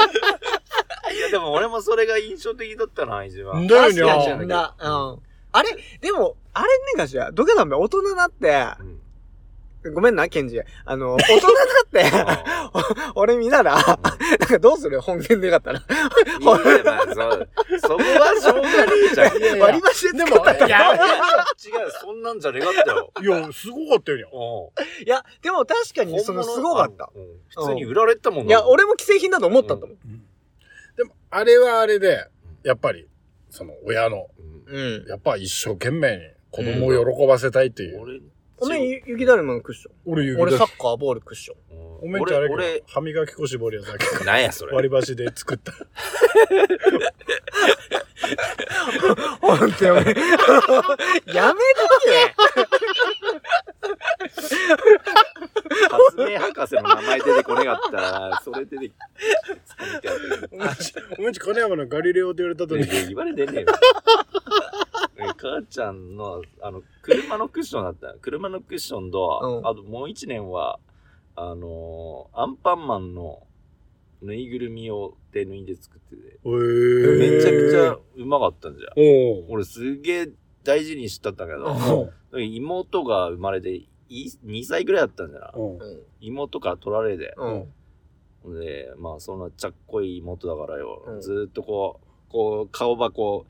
いや、でも俺もそれが印象的だったな、一番。だよ確かねにな。うん。あれでも、あれねかしら、どけだ大人になって、うんごめんな、ケンジ。あの、大人になって、[laughs] 俺見たら、なんかどうする？本源でよかったら。いや、まあ、そう、そこはしょうがねえじゃん。いやいや割り箸で作ったいや違う、そんなんじゃねかったよ。いや、すごかったよにゃ。ういや、でも確かに、その、すごかった。うん普通に売られてたもんいや、俺も既製品だと思ったんだもん。でも、あれはあれで、やっぱり、その、親の、うんうん。やっぱ一生懸命に子供を喜ばせたいっていう。俺、おめえ、ゆ雪だるまのクッション。俺言う俺サッカーボールクッション。おめんちゃあれ歯磨き粉絞りやだけ。なんやそれ。割り箸で作った。ほんとよ、俺。[laughs] やめ発明博士の名前出てこねかった。ら、それ出て、使ってやるおめち、金山のガリレオって言われたとに。いや言われてねえよ。母ちゃん。の、あの、車のクッションだった車のクッションと、うん。あともう一年は、あのーアンパンマンのぬいぐるみを手縫いで作ってて、めちゃくちゃうまかったん。じゃん。お俺すげえ大事にしとったけうど、妹が生まれてい2歳ぐらいだったんじゃな。妹から取られて。うん。で、まあそんなちゃっこい妹だからよ、うんずーっとこう、こう顔ばこ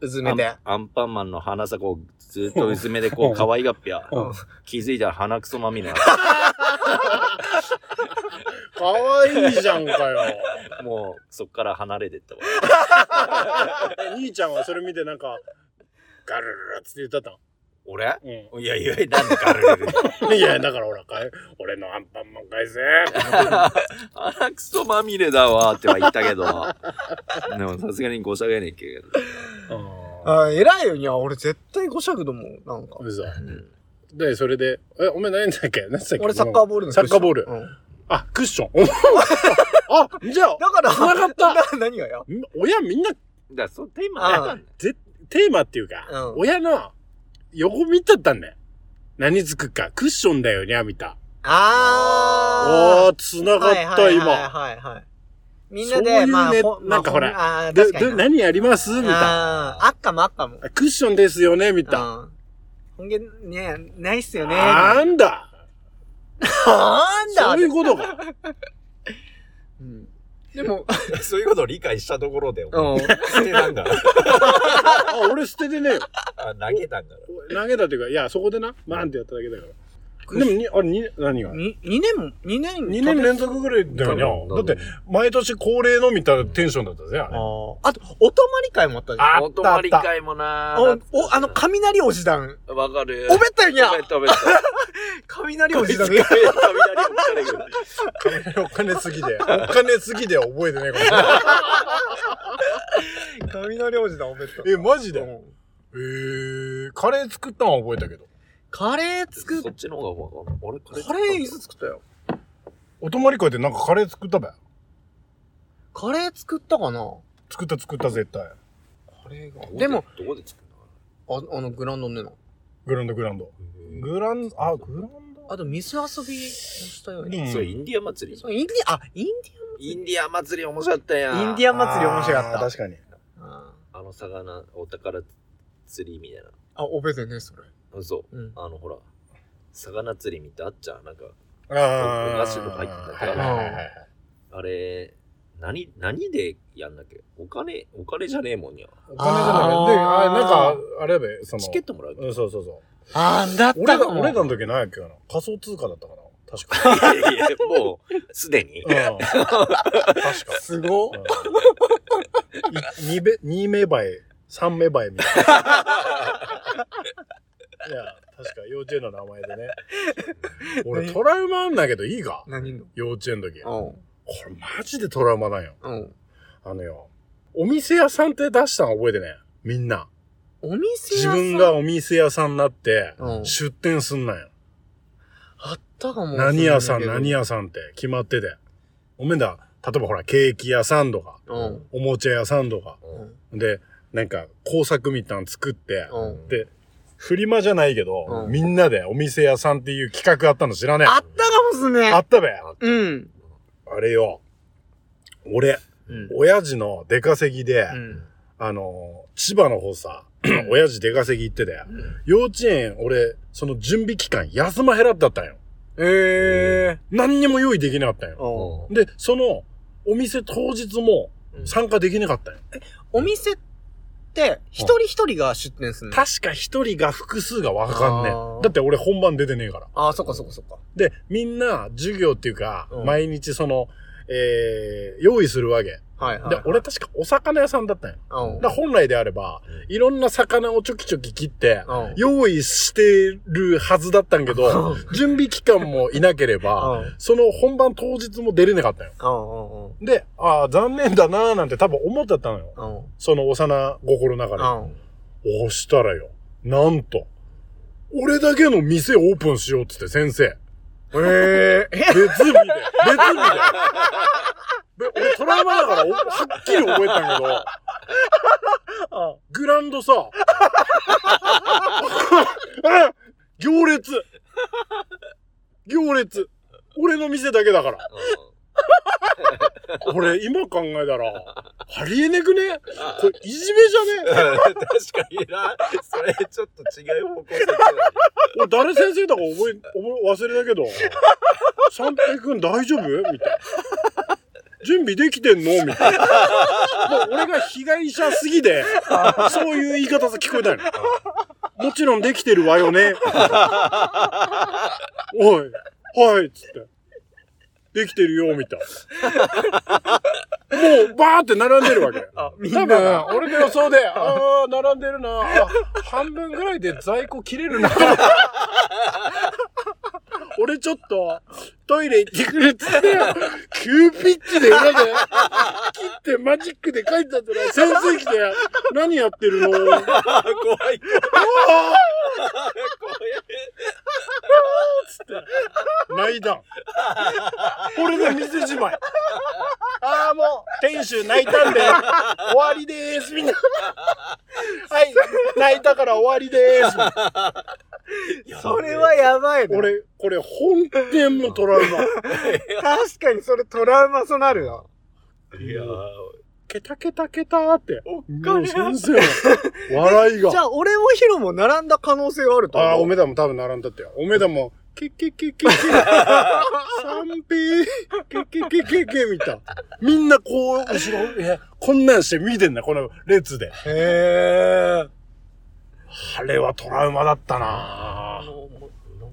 う、うずめで。アンアンパンマンの鼻さこう、ずーっと薄めでこう可愛がっぴゃ。うん気づいたら鼻くそまみれな。かわいいじゃんかよ。[laughs] もうそっから離れてったわ。え [laughs] 兄ちゃんはそれ見てなんか、ガルルルっつって言ったった俺ん。いやいや、なんでガルルル。いや、だからほら、かえ俺のアンパンマン返せ。鼻くそまみれだわっては言ったけど、でもさすがにごしゃげねえけど。あ、偉いよにゃ、俺絶対5尺だもん、なんか。嘘。うんで、それで、え、お前何だっけ何だっけ俺サッカーボールのサッカーボール。うんあ、クッション。あ、じゃあ、だから、繋がった何がよ。親みんな、だそのテーマだったんだよ。ぜテーマっていうか、うん親の横見ちゃったんだよ。何つくか。クッションだよにゃ、見た。あおー、繋がー。った、はい今。はいはいはい。みんなで、そういうねまあ、ほなんかほらまああーで、確かにな。で何やります？みたいな。あーあっかもあっかも。あクッションですよねみたいな。うん。ほんげ、ね、ないっすよね。なんだ？なんだ？そういうことか。[laughs] うんでも、[laughs] そういうことを理解したところで、うん。捨てたんだ。[laughs] あ、俺捨ててねえよ。あ投げたんだ。投げたっていうか、いや、そこでな、バーンってやっただけだから。くでもに、あれ、に、何が？に2年、2年。2年連続ぐらいだよね。だって、毎年恒例のみたいなテンションだったぜ、ああれ。ーあと、お泊まり会もあったじゃん。あお泊まり会もなお、お、あの、雷おじ団。わかる。おべったよにゃおべったおべった。雷おじ団。雷を疲れる。お金すぎで。お金すぎでは覚えてないかもしれない。[laughs] 雷おじ団おべった。え、マジで？うんえー、カレー作ったのは覚えたけど。カレー作っそっちの方がわかんない。俺カレーカレーいつ作ったよ。お泊まり会でなんかカレー作ったべ？カレー作ったかな？作った作った絶対。カレーが。でも、、どこで作るああの、グランドねの。グランドグランド。のグランド、あ、グランド？あと、水遊びもしたよね。うんそう、インディアン祭り？そうインディア、あ、インデインディアン祭り面白かったやん。インディアン祭り面白かった。確かに。ああの魚、お宝釣りみたいな。あ、おべでね、それ。嘘。うん。あの、ほら、魚釣りみたいあっちゃん。なんか、あお菓子とか入ってたはいはいはいはい。あれ、何、何でやんだっけ？お金、お金じゃねえもんにゃ。お金じゃない。で、あなんか、あれやべ、その。チケットもらううん、そうそうそう。あー、だっ俺ら、たかも。俺らの時何やっけかな？仮想通貨だったかな？確かいやいや、もう、すでに。に。うん。確か。すごっ。うんい二べ、二目映え、三目映えみたいな。[laughs] いや、確か幼稚園の名前でね。[laughs] 俺トラウマあんだけどいいか？何の？幼稚園の時。こうん。れマジでトラウマなんよ。うん。あのよ、お店屋さんって出したの覚えてね？みんな。お店屋自さん？分がお店屋さんになってうん、出店すんなんよ。あったかも。何屋さん、何屋屋さんって決まってて。おめんだ、例えばほら、ケーキ屋さんとか、うん。おもちゃ屋さんとか。うんで、なんか工作みたいなの作って、うん。で、フリマじゃないけど、うんみんなでお店屋さんっていう企画あったの知らねえ？あったかもっすね。あったべ。うん。あれよ。俺、うん。親父の出稼ぎで、うん。あの、千葉の方さ、[clears throat] 親父出稼ぎ行ってて、幼稚園、俺、その準備期間休まへらだったんよ。ええ何にも用意できなかったんー。よ。うん。で、その、お店当日もうん参加できなかったんよ。お店って、一人一人が出店するの確か一人が複数がわかんねあーえ。だって俺本番出てねえから。ああ、そっかそっかそっか。で、みんな授業っていうか、うん毎日その、えー、用意するわけ。はいはい。で、俺確かお魚屋さんだったんよ。うん、だ本来であれば、いろんな魚をちょきちょき切って、うん。用意してるはずだったんけど、準備期間もいなければ、うん。その本番当日も出れなかったんよ。うん。うん。で、ああ、残念だなーなんて多分思ってたのよ。うん。その幼心の中で。うん。押したらよ、なんと、俺だけの店オープンしようっつって先生。ええ別日で、別日で。で俺トラウマだからおはっきり覚えたんやけど、あ。グランドさ、あ [laughs] 行列。行列。俺の店だけだから。[laughs] 俺今考えたら、ありえねくね？これいじめじゃね？[laughs] 確かにな。それちょっと違う方向性だ俺誰先生だか覚え、覚え、忘れたけど、三平くん大丈夫？みたいな。準備できてんの？みたいな。もう俺が被害者すぎで、そういう言い方さ聞こえたの。もちろんできてるわよね。おい、はい、つって。できてるよ、みたいな。もう、バーって並んでるわけ。多。分、俺の予想で、ああ、並んでるな。あ半分ぐらいで在庫切れるな。俺ちょっと、トイレ行ってくれっつって、急ピッチで裏で、切ってマジックで書いてたら、先生来て、何やってるの？怖い。怖い。泣いたん。俺の店じまい。ああ、もう、店主泣いたんで、終わりでーす、みんな。はい、泣いたから終わりでーす。それはやばいな。俺、これ、本店のトラウマ。確かにそれトラウマそうなるな。いやーケタケタケターって。おっもう先生の笑いが。じゃあ、俺もヒロも並んだ可能性はあると思う。ああ、おめだも多分並んだってよ。おめだも、ケッケッケッケッケッ。三平、ケッケッケッケッケみたい。みんなこう、後ろ、え、こんなんして見てんだ、この列で。へえ。あれはトラウマだったなぁ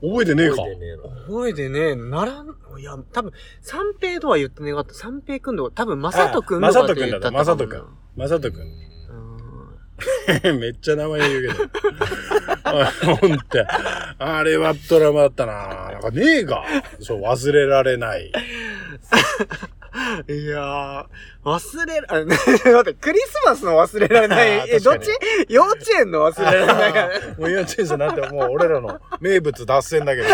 覚えてねえか。覚えてねえな覚えてねえ、ならん、いや、多分、三平とは言ってねえかった。三平くんとか、多分、まさとくんとかって言ったったかもなまさとくんだまさとくん。うん [laughs] めっちゃ名前言うけど。あ [laughs] ほんと。あれはドラマだったな。なんかねえが。そう、忘れられない。[laughs] [laughs] いやー、忘れら、あ [laughs] 待って、クリスマスの忘れられない [laughs] え、どっ確ち？幼稚園の忘れられないから。もう幼稚園じゃなくて、もう俺らの名物脱線だけど。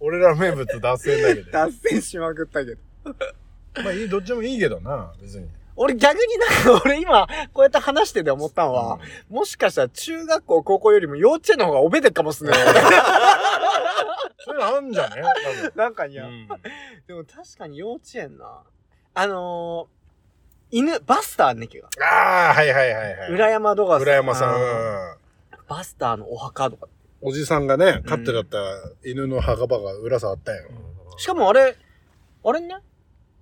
俺らの名物脱線だけど。脱線しまくったけど。まあいい、どっちもいいけどな、別に。俺逆になんか、[laughs] 俺今、こうやって話してて思ったのは、もしかしたら中学校、高校よりも幼稚園の方がおべてっかもしれない。[laughs] そういうのあんじゃね？なんかいや、多分。でも確かに幼稚園な。あのー、犬、バスターねけが。ああ、はいはいはいはい。裏山とか浦山さん。バスターのお墓とか。おじさんがね、飼ってだった犬の墓場が裏さあったんよ。しかもあれ、あれね、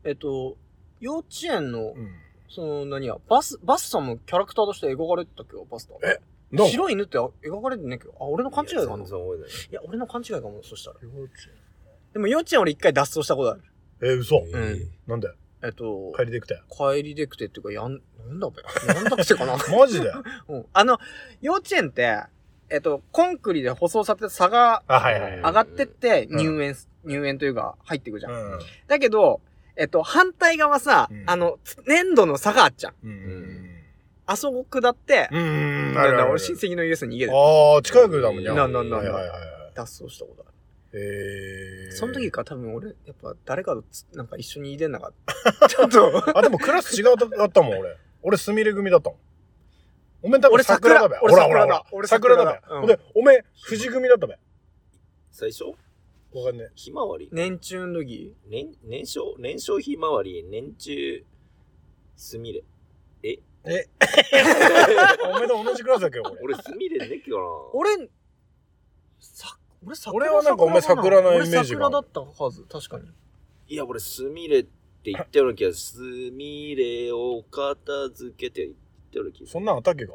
えっと、幼稚園の、うん。その、何や、バス、バスさんもキャラクターとして描かれてたっけ？ど、バスター。えどう？白い犬って描かれてんねんけ？ど、あ、俺の勘違いかな。全然覚えてないいや、俺の勘違いかも、そしたら。幼稚でも幼稚園俺一回脱走したことある。園え、嘘？んなんで？えっと、帰りできたよ。帰りでくてっていうか、やん、なんだべ。なんだくてかな？[laughs] マジで？[laughs] うん。あの、幼稚園って、えっと、コンクリで舗装されて差があ、はいはいはい。上がってってうん入園す、入園というか入っていくじゃん。うん。だけど、えっと、反対側さ、うんあの、粘土の差があっちゃう。うんうんあそこ下って、うん。だあるある俺親戚の家に逃げてああ、近くだもんね。なんなんなんはいはいはいはい。脱走したことある。えー。その時から多分俺、やっぱ誰かとつなんか一緒にいてんなかった。[laughs] ちょっと、あ、でもクラス違うだったもん、俺。俺、すみれ組だったもん。おめん多分俺桜だべ。桜ほらほらほら。俺桜だべ。桜だうんほんで、おめん、富士組だったべ。最初？わかんねえ。ひまわり年中の時、年、年少年少ひまわり、年中、すみれ。え？おめんと同じクラスだっけ、俺。[laughs] 俺すみれねっけかな俺、さ、俺桜俺はなんかお前桜のイメージが俺桜だったはず、確かに。いや、俺すみれって言ったような気がすすみれを片付けて言ったような気がすそんなんあったっけか？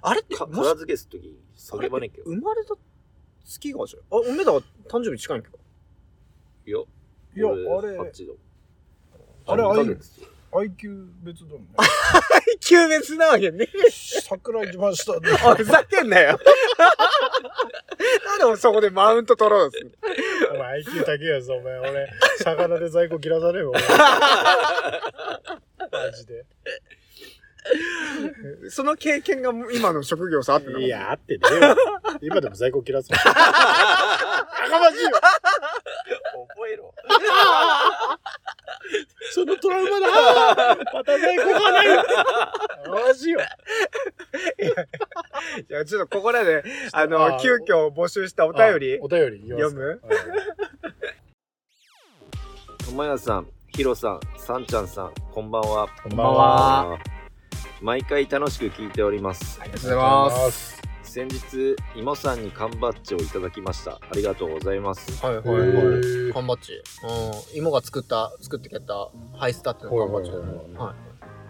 あれって、片付けすとき、叫ばねえけど。生まれた月がじゃん。あ、おめだが誕生日近いんけど。いや、いや、俺あれ、8度。あれ二ヶ月 IQ 別だもんね。級別なわけね。桜一番下で。おい、ふざけんなよ。なんで俺そこでマウント取ろうとするお前 IQ 高いやつ、お前。俺、魚で在庫切らされるよ、俺マジで。[laughs] その経験が今の職業さあっていや、あってね。[laughs] 今でも在庫切らすもん。赤まじいよ。覚えろ。そのトラウマだ。また在庫がないよ。マジよ。いや、ちょっとここらで、ああの、ー急遽募集したお便りあお便り読む？友也さん、ヒロさん、さんちゃんさん、こんばんは。こんばんは。毎回楽しく聞いております。ありがとうございます。先日、芋さんに缶バッジをいただきました。ありがとうございます。はいはいへはい。ー缶バッジ。うん。芋が作った、作ってきたハイスタっての缶バッジ。はいはいはい。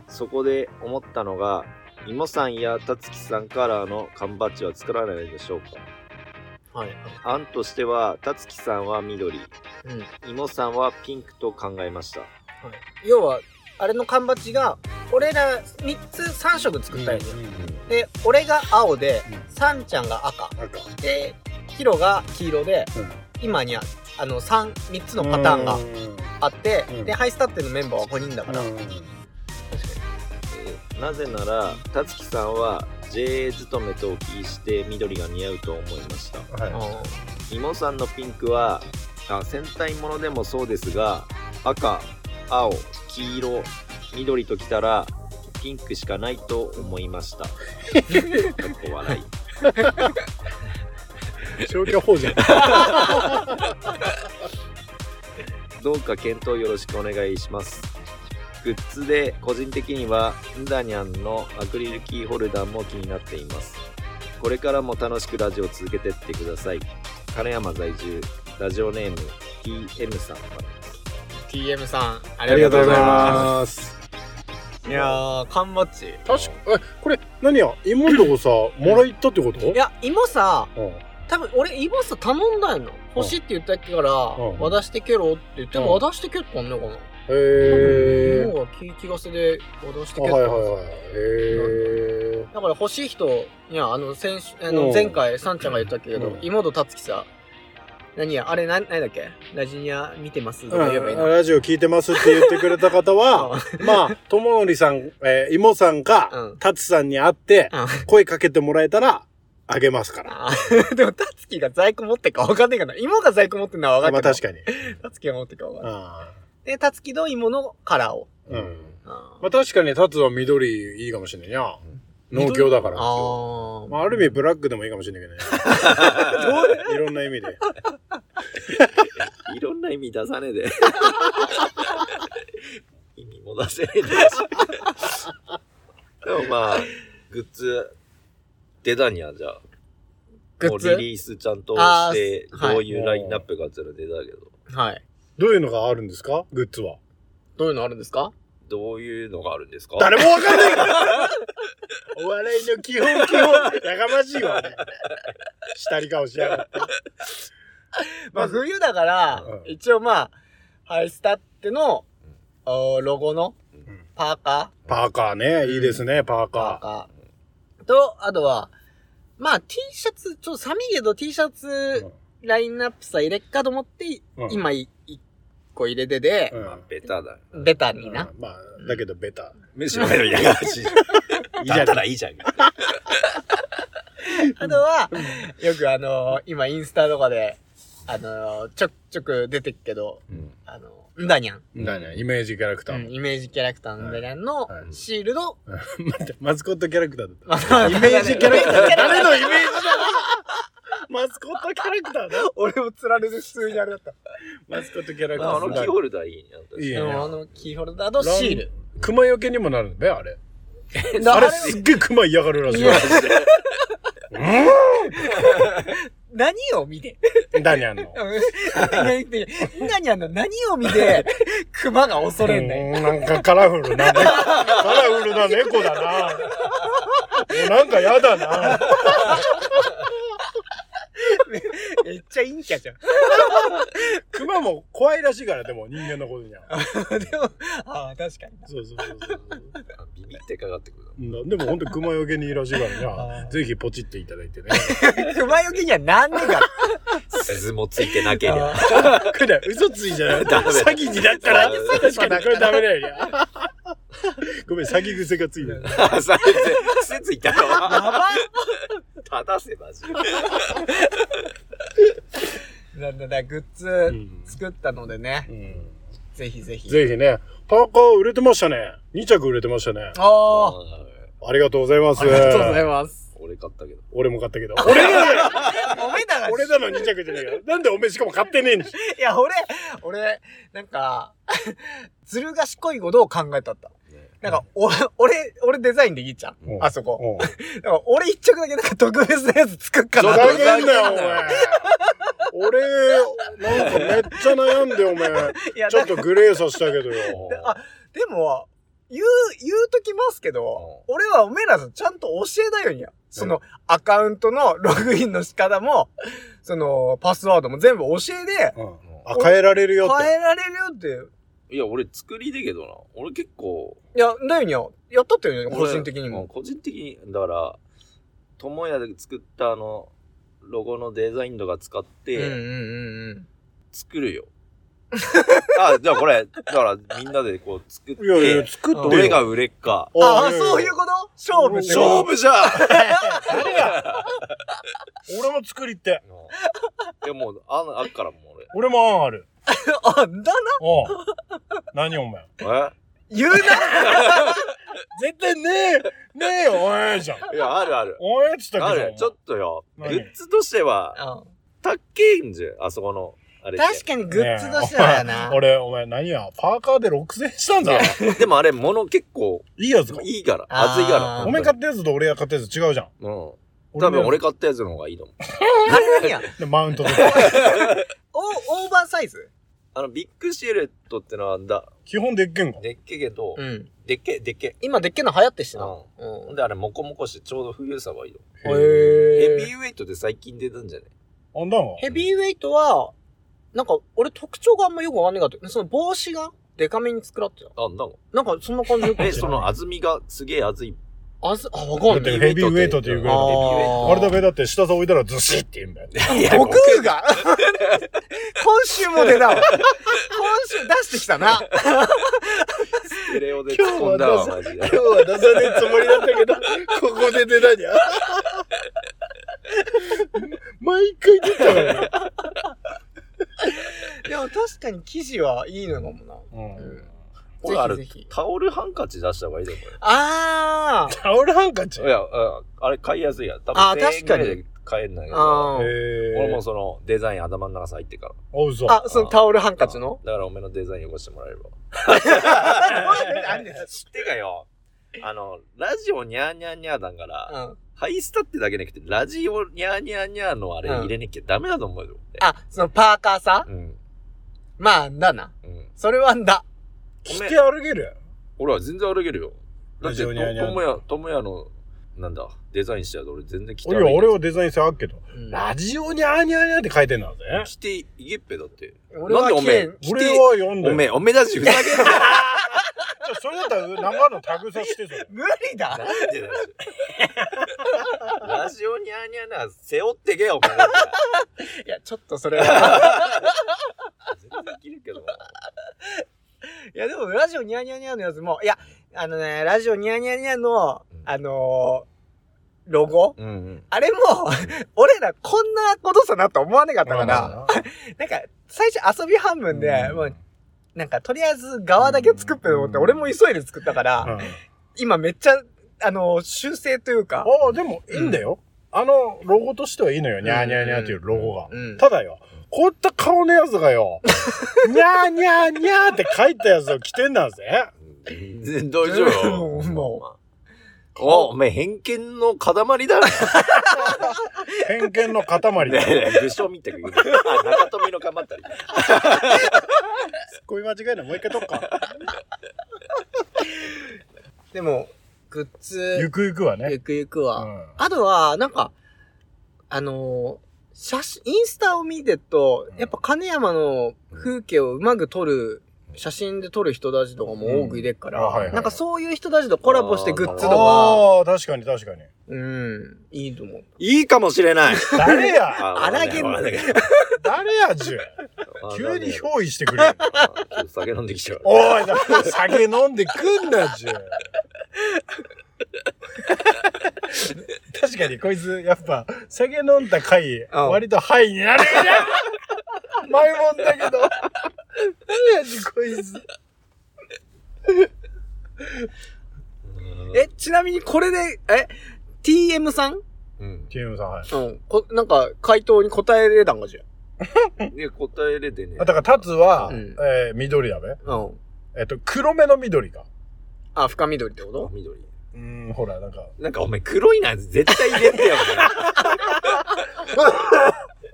そこで思ったのが、芋さんやたつきさんカラーの缶バッジは作らないでしょうか？はい。案としては、たつきさんは緑、うん。芋さんはピンクと考えました。要は、あれの缶バッジが、俺ら3つ3色作ったよね。で、俺が青でう、サンちゃんが赤。赤。で、ヒロが黄色で、うん今にああの3、3つのパターンがあって、うんで、ハイスタっていうのメンバーは5人だから。うん確かえーなぜなら、たつきさんは JA 勤めとお聞きして緑が似合うと思いました。はに。芋さんのピンクはあ戦隊ものでもそうですが赤青黄色緑ときたらピンクしかないと思いました。かっこ笑い。い。[laughs] 消去法じゃん。[laughs] どうか検討よろしくお願いします。グッズで個人的にはンダニャンのアクリルキーホルダーも気になっています。これからも楽しくラジオを続けてってください。金山在住ラジオネーム TM さんから TM さん、あありがとうございます。す。いやー、缶バッジ。確か、え、これ、何や、妹をさ、もらいったってこと？いや、芋さ、うん多分俺、イボス頼んだよな。欲しいって言ったっけから、うん渡してけろって言ってうんも渡してけったんのかな。へえ。もう気気がせで渡してあけったんですよはいはいはい。へえ。だから欲しい人には、あの、先週、あの、うん前回、サンちゃんが言ったけど、うん妹たつきさ、何や、あれ、なん、何だっけ？ラジニア見てます？とか言えばいいの、うんラジオ聞いてますって言ってくれた方は、[laughs] まあ、とものりさん、えー、妹さんかうん、たつさんに会って、うん声かけてもらえたら、あげますから。[laughs] でも、たつきが在庫持ってるかわかんないかな。妹が在庫持ってるのはわかまあるけど。確かに。たつきが持ってるかわかんない。あで、たつきと芋のカラーを。ーうん。あまあ確かにタツは緑いいかもしれないな。農協だから。あー。まあある意味ブラックでもいいかもしれないけどね。[laughs] いろんな意味で。[laughs] いろんな意味出さねえで。[laughs] 意味も出せねえで。でもまあ、グッズ、出たにはじゃあ、もうグッズ？リリースちゃんとして、はいどういうラインナップかっていうの出たけど、はい。どういうのがあるんですか？グッズは。どういうのあるんですか？どういうのがあるんですか？誰もわかんないからお笑いの基本基本、やがましいわ、ね。下り顔しやがって。まあ、冬だから、うん。一応まあ、ハイスタっての、おロゴのうん。パーカパーカーね、いいですね、パーー。パーカカー。と、あとは、まあ T シャツ、ちょっと寒いけど T シャツラインナップさ入れっかと思って、うん。今い一個入れてでー。、うんまあ、ベタだ。ベタにな。うんまあ、だけどベタ。むしろやがましい。[laughs] いいじゃんだったらいいじゃん。[laughs] あとは、よくあのー今インスタとかで、あのーちょくちょく出てっけど、うんあのーんだにゃん。だね、イメージキャラクターうん、イメージキャラクターのんだにゃんのはいシールド、待って、マスコットキャラクターだった。[laughs] まあイメージキャラクター。誰のイメージジだ？マスコットキャラクターだ。[laughs] 俺も釣られる普通にあれだった。マスコットキャラクタまあ、あのキーー。ホルダーいいね。いいあのキーホルダーとシール。熊よけにもなるんだよ、あれ。だあれすっげえ熊嫌がるらしい。何を見て？ダニャンの？[laughs] 何あの、何を見て、熊が恐れんねん。うんなんかカラフルな、ね、カラフルな猫だな。もうなんかやだな。[laughs] めっちゃ陰キャじゃん。[laughs] 熊も怖いらしいから、でも人間のことには。[laughs] でも、ああ、確かにな。そうそうそうそうビビってかかってくる。うん。でも本当に熊よけにいいらしいから [laughs] あね。ぜひポチっていただいてね。[laughs] 熊よけにはなんでか。鈴もついてなければ。あこれ嘘ついじゃない詐欺になったら、詐欺確かにこれダメだよね。[laughs] ごめん、詐欺癖がついてる。あ、さ、癖ついたの？やば正せ、マジで。なんだだ、グッズん作ったのでねう、んぜひぜひ。ぜひね、パーカー売れてましたね。2着売れてましたね。ああ、ありがとうございます。ありがとうございます。俺買ったけど。俺も買ったけど。[laughs] 俺だおめだが、俺だの2着じゃねえか。なんでおめえしかも買ってねえんだいや、俺、俺、なんか、ずる賢いことを考えたった。なんか、お俺、俺デザインできっちゃうんん。あそこ。うん。だから俺一着だけなんか特別なやつ作っかな。ふざけんなよ、お前。俺、なんかめっちゃ悩んで、お前。[laughs] いや、ちょっとグレーさせたけどよ。あ、でも、言う、言うときますけど、俺はおめえらちゃんと教えたよにや。その、アカウントの [laughs] ログインの仕方も、その、パスワードも全部教えて、うん。あ、変えられるよって。変えられるよって。いや、俺作りでけどな。俺結構。いや、だよにや。やったってよね、個俺人的にも。うん個人的に、だから、友也で作ったあの、ロゴのデザインとか使って、うんうんうんうん。作るよ。[laughs] あ、じゃあこれ、だからみんなでこう作って、いやいや、作ってよ。どれが売れっか。ああ、そういうこと？勝負勝負じゃん [laughs] 俺も作りって。いやもう、ああっからもう俺も案ある。[laughs] あ、だな？おう何お前？俺。え？言うな絶対ねえ、ねえよ、おえじゃん。いや、あるある。おえっつったけ？ど。ちょっとよ、グ何ッズとしては、うんたっけんじゃん、あそこの、あれ。確かにグッズとしてはやな。俺、お前何や、パーカーで6000円したんだ。でもあれ、物結構、いいやつか。いいから、熱いから。お前買ったやつと俺が買ったやつ違うじゃん。うん。多分俺買ったやつの方がいいと思う。[laughs] あれ何や？で、マウントとか。[laughs] オオーバーサイズ？あの、ビッグシルエットってのはだ、基本でっけんか。でっけけど、うん。でっけ、でっけ。今でっけえの流行ってっしな。ううんであれ、モコモコしてちょうど冬さはいいよ。へヘービーウェイトで最近出たんじゃね？あんだのヘビーウェイトは、なんか、俺特徴があんまよくわかんないかった。その帽子がデカめに作らってた。あ、なんか。なんか、そんな感じよくえ、その、安住がすげえ熱い。あず、あ、わだかんない。ってヘビーウェイトっていうぐらいだあれだけだって下さ置いたらずしって言うんだよ。いや悟空が？[laughs] 今週も出たわ。今週出してきたな。ステレオで突っ込んだわ、マジで。今日は出さねえつもりだったけど、ここで出たにゃ。[laughs] 毎回出たからね。[laughs] でも確かに生地はいいのかもな。うんこれあれぜひぜひ、タオルハンカチ出した方がいいだよ、こあー。タオルハンカチ？れ。いや、ああれ買いやすいやん。多分あ1000円確かにぐらいで買えんだけど。あー。え俺もそのデザイン頭の中さ入ってから。おうそ。あ、そのタオルハンカチの？だからお前のデザイン汚してもらえれば。[laughs] 何だよ知ってかよ。あの、ラジオニャーニャーニャーだから、うん。ハイスタってだけじゃなくて、ラジオニャーニャーニャーのあれうん入れなきゃダメだと思うよ。あ、そのパーカーさ？うん。まあ、だ？な。うん。それはんだ？着て歩けるやん。俺は全然歩けるよ。だって、とラジオニャーニャーともや、ともやの、なんだ、デザインしてやると俺全然着ていや、歩ける俺はデザイン性あるけど。うんラジオニャーニャーニャーって書いてんだぜ。着ていけっぺだって。俺はなんでおめえ着て俺は読んだよ。おめえ、おめえだしふざけんな。それだったら長野タグさしてそれ。無理だなんでだよ。ラジオニャーニャーな、背負ってけよ、お前。[laughs] いや、ちょっとそれは。全然着るけど。いや、でも、ラジオニャーニャーニャーのやつも、いや、あのね、ラジオニャーニャーニャーのうん、あのーロゴ？うんうん。あれも、俺らこんなことさなと思わなかったから、まあ [laughs] なんか、最初遊び半分で、うんもう、なんか、とりあえず側だけ作ってと思って、うん俺も急いで作ったから、うん今めっちゃ、あのー修正というか、ああ、でもいいんだよ。あの、ロゴとしてはいいのよ。ニャーニャーニャーっていうロゴが。うんただよ、こういった顔のやつがよ、ニャーニャーニャーって書いたやつを着てんだぜ。全然大丈夫よ。うお、お前偏見の塊だな。偏見の塊だ。武将みたいな。あ中富のかまったり。こういう間違いない。もう一回とっか。でも、グッズ、ゆくゆくはね。ゆくゆくは。うんあとは、なんか、あのー写真、インスタを見てると、やっぱ金山の風景をうまく撮る、写真で撮る人たちとかも多くいれっから、うんあはいはいなんかそういう人たちとコラボしてグッズとか、ああ、確かに確かに。うん、いいと思う。いいかもしれない。誰や？あ荒げんなだけ誰やじゅ急に憑依してくれよ。酒飲んできちゃう。おい、酒飲んでくんなじゅ [laughs] 確かにこいつ、やっぱ、酒飲んだ回、うん割とハイになるじゃん前もんだけど。何やじこいつ。え、ちなみにこれで、え、TM さん？うん。TM さん、はい。うん。こなんか、回答に答えれたんかじゃで、答えれてねあ。だから、タツは、うんえー緑だべ。ん。うん。えっと、黒目の緑が。あ、深緑ってこと？緑。うーん、ほら、なんか、なんかお前黒いな絶対入れてよ。[laughs]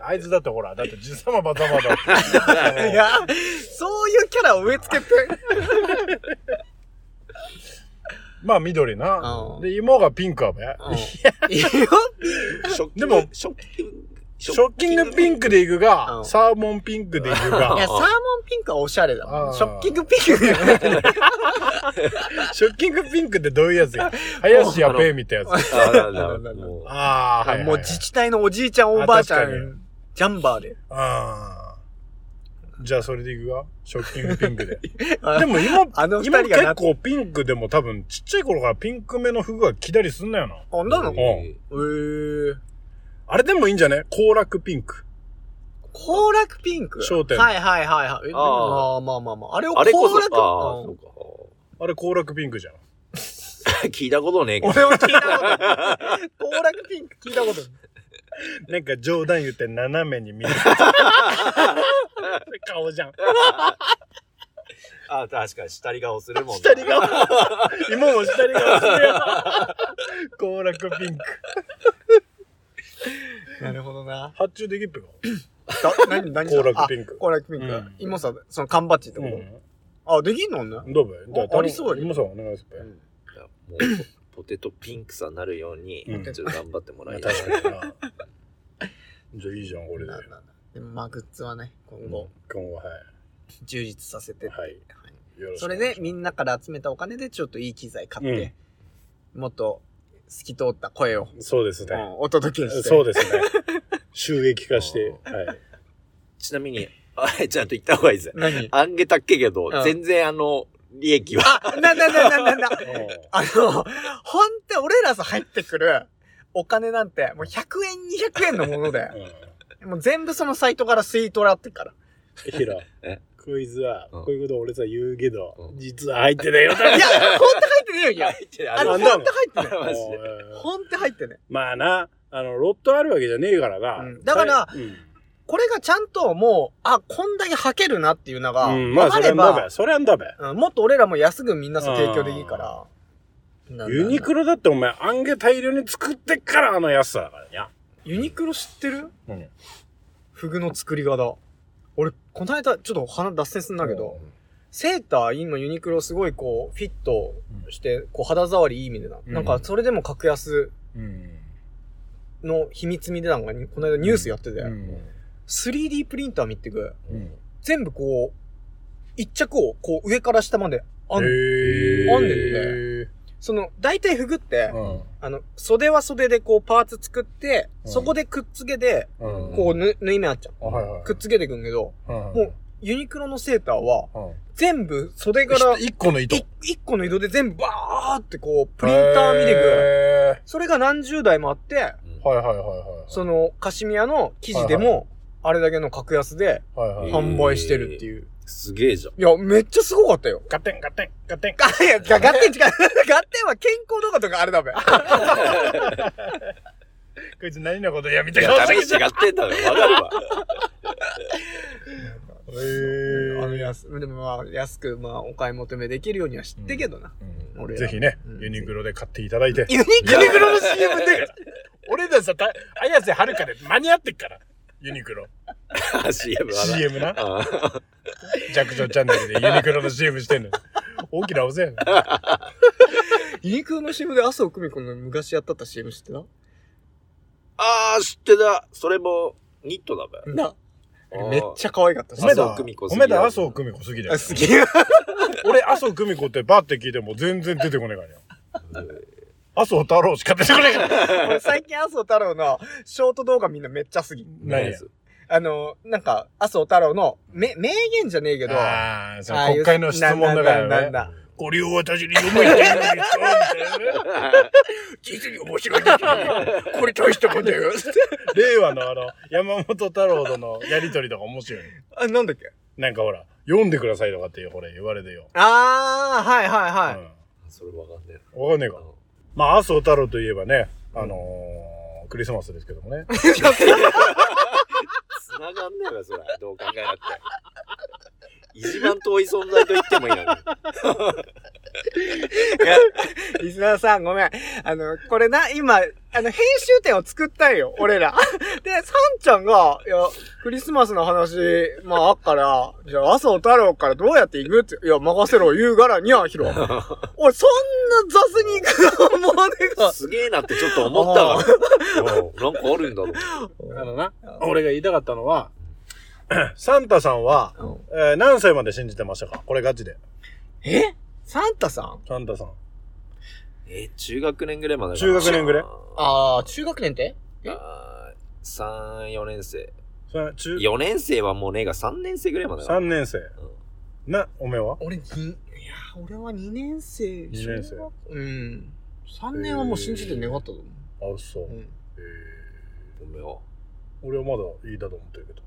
あいつだってほら、だって、じさまばざまだ。いや、そういうキャラを植え付けて。[laughs] まあ、緑なう。んで、芋がピンクはべ。うん。いや、[laughs] でもショッキング、ショッキングピンクでいくうが、んサーモンピンクでいくいや、が、サーモンピンクはおしゃれだショッキングピンク。[laughs] ショッキングピンクってどういうやつや？林家ペイみたいなやつ。あああ、はい。もう自治体のおじいちゃんおばあちゃん、ジャンバーで。ああ。じゃあそれでいくがショッキングピンクで。[laughs] あでも今、あの二今結構ピンクでも多分ちっちゃい頃からピンク目の服が着たりすんなよな。あんなの？んえー。あれでもいいんじゃね？行楽ピンク。行楽ピンク？商店はいはいはいはい。えああまあまあまあ。あれを行楽？ああ、うんそうか。あれ行楽ピンクじゃん。[laughs] 聞いたことねえけど。俺も聞いたことない。行楽ピンク聞いたことない。[laughs] なんか冗談言って斜めに見る。[laughs] 顔じゃん。あ確かに下り顔するもんな。下り顔。[laughs] 今も下り顔するよ。行楽ピンク。なるほどな。発注できっぺか？だ何、何コーラクピンクあコーラクピンクうん。今さ、その缶バッジってこうん。とあ、できんの？ね。どうべ？あありそうよ今さんお願いす。もうポポテトピンクさになるように、うんちょっと頑張ってもらまあいたい。確かにな。じゃあいいじゃん、これで。なななでもまあ、グッズはね、今後、今後、は充実させてって。はいい。よろしくそれで、みんなから集めたお金で、ちょっといい機材買って、もっと透き通った声を、そうですね。うんお届けして。そうですね。[laughs] 収益化して。はい。ちなみに、あれ、ちゃんと言った方がいいです。何？あんげたっけけど、うん全然あの、利益は。あ、な、な、な、な、な、な。うあの、ほんと俺らさ入ってくるお金なんて、もう100円、200円のもので、んもう全部そのサイトから吸い取らってから。うん。ヒロえ、クイズは、うんこういうこと俺さ言うけどう、ん実は入ってないよ。いや、ほんと入ってねえよ、いや。あの、ほなんんだと入ってねマジで。え。ほんと入ってねえ。まあな、あの、ロットあるわけじゃねえからな。うんだからうんこれがちゃんともう、あ、こんだけ履けるなっていうのが、うん、まあ、分かれそれはダメば。、それはもっと俺らも安くみんなさ提供できるから。ユニクロだってお前、あんげ大量に作ってっからあの安さだからにゃ。ユニクロ知ってる？うん。フグの作り方。俺、この間、ちょっと鼻脱線するんだけど、セーター、今ユニクロすごいこう、フィットして、こう肌触りいい意味でな。うんなんか、それでも格安うん。の秘密みでなんかに、この間ニュースやってて、うん。3D プリンター見ってく、うん。全部こう、一着をこう上から下まであん、へーあんねんねその、大体フグって、うん。あの、袖は袖でこうパーツ作って、うんそこでくっつけて、うん。こうぬ縫い目あっちゃう。あ、はいはい。くっつけていくんけど、うん、もう、ユニクロのセーターは、うん、全部袖から、一個の糸？い一個の移動で全部バーってこう、プリンター見てく。へそれが何十台もあって、ーはいはいはいはい。その、カシミヤの生地ではいはも、あれだけの格安ではいはい。へー販売してるっていう。すげえじゃん。いや、めっちゃすごかったよ。ガッテンガッテンガッテン。あ、いや、が、ガッテン違う。ガッテンは健康動画とかあれだべ。[laughs] こいつ何のことやみたいなダメ違ってんだろ。わかるわ。[laughs] へーあの安、でもまあ、安く、まあ、お買い求めできるようには知ってけどな。うん俺らぜひねうん、ユニクロで買っていただいて。ユニクロユニクロの [laughs] CM で、俺らさ、た綾瀬はるかで間に合ってっから。ユニクロ。[laughs] CM はな。CM な。あ弱小チャンネルでユニクロの CM してんのよ。大きなお世話や [laughs] ユニクロの CM で麻生久美子の昔やったった CM 知ってた？あー、知ってた。それも、ニットだべ。な。めっちゃ可愛かったし。麻生久美子好き褒めた麻生久美子好きだよあ、。好き。俺、麻生久美子ってバーって聞いても全然出てこねえからよ。麻生太郎しか出てこねえから。[laughs] 俺最近麻生太郎のショート動画みんなめっちゃ好き。何や？あの、なんか、麻生太郎の、め、名言じゃねえけど、ああ、その国会の質問だからね。ななななこれを私に読めって言うんですかみたいなね。実に面白いですよ。これ大したことだよ。令和のあの、山本太郎とのやりとりとか面白い。あ、なんだっけ？なんかほら、読んでくださいとかってほれ言われてよ。あー、はいはいはい。うんそれわかんねえわかんねえかな。。まあ、麻生太郎といえばね、あのー、クリスマスですけどもね。[laughs] 繋がんねえわ、それ。どう考えなって。一番遠い存在と言ってもいいのに。[laughs] いや、リスナーさんごめん。あの、これな、今、あの、編集点を作ったんよ、俺ら。[laughs] で、サンちゃんが、いや、クリスマスの話、まあ、あっから、じゃあ、朝太郎からどうやって行くって、いや、任せろ、言うからにゃ、ヒロ。おい、そんな雑に行くと思わねえか。すげえなってちょっと思ったから。[laughs] うんなんかあるんだろう。あのな、俺が言いたかったのは、[clears throat] サンタさんは、えー何歳まで信じてましたか？これガチで。え？サンタさん？サンタさん。えー、中学年ぐらいまでか中学年ぐらい？あー、中学年って？あー3、4年生。それ中、4年生はもうねえが3年生ぐらいまでか3年生。な、おめえは？俺に、いや、俺は2年生。二年生うん。3年はもう信じて願ったと思あ、そう。う。うん。えおめは、ー俺はまだいいだと思ってるけど。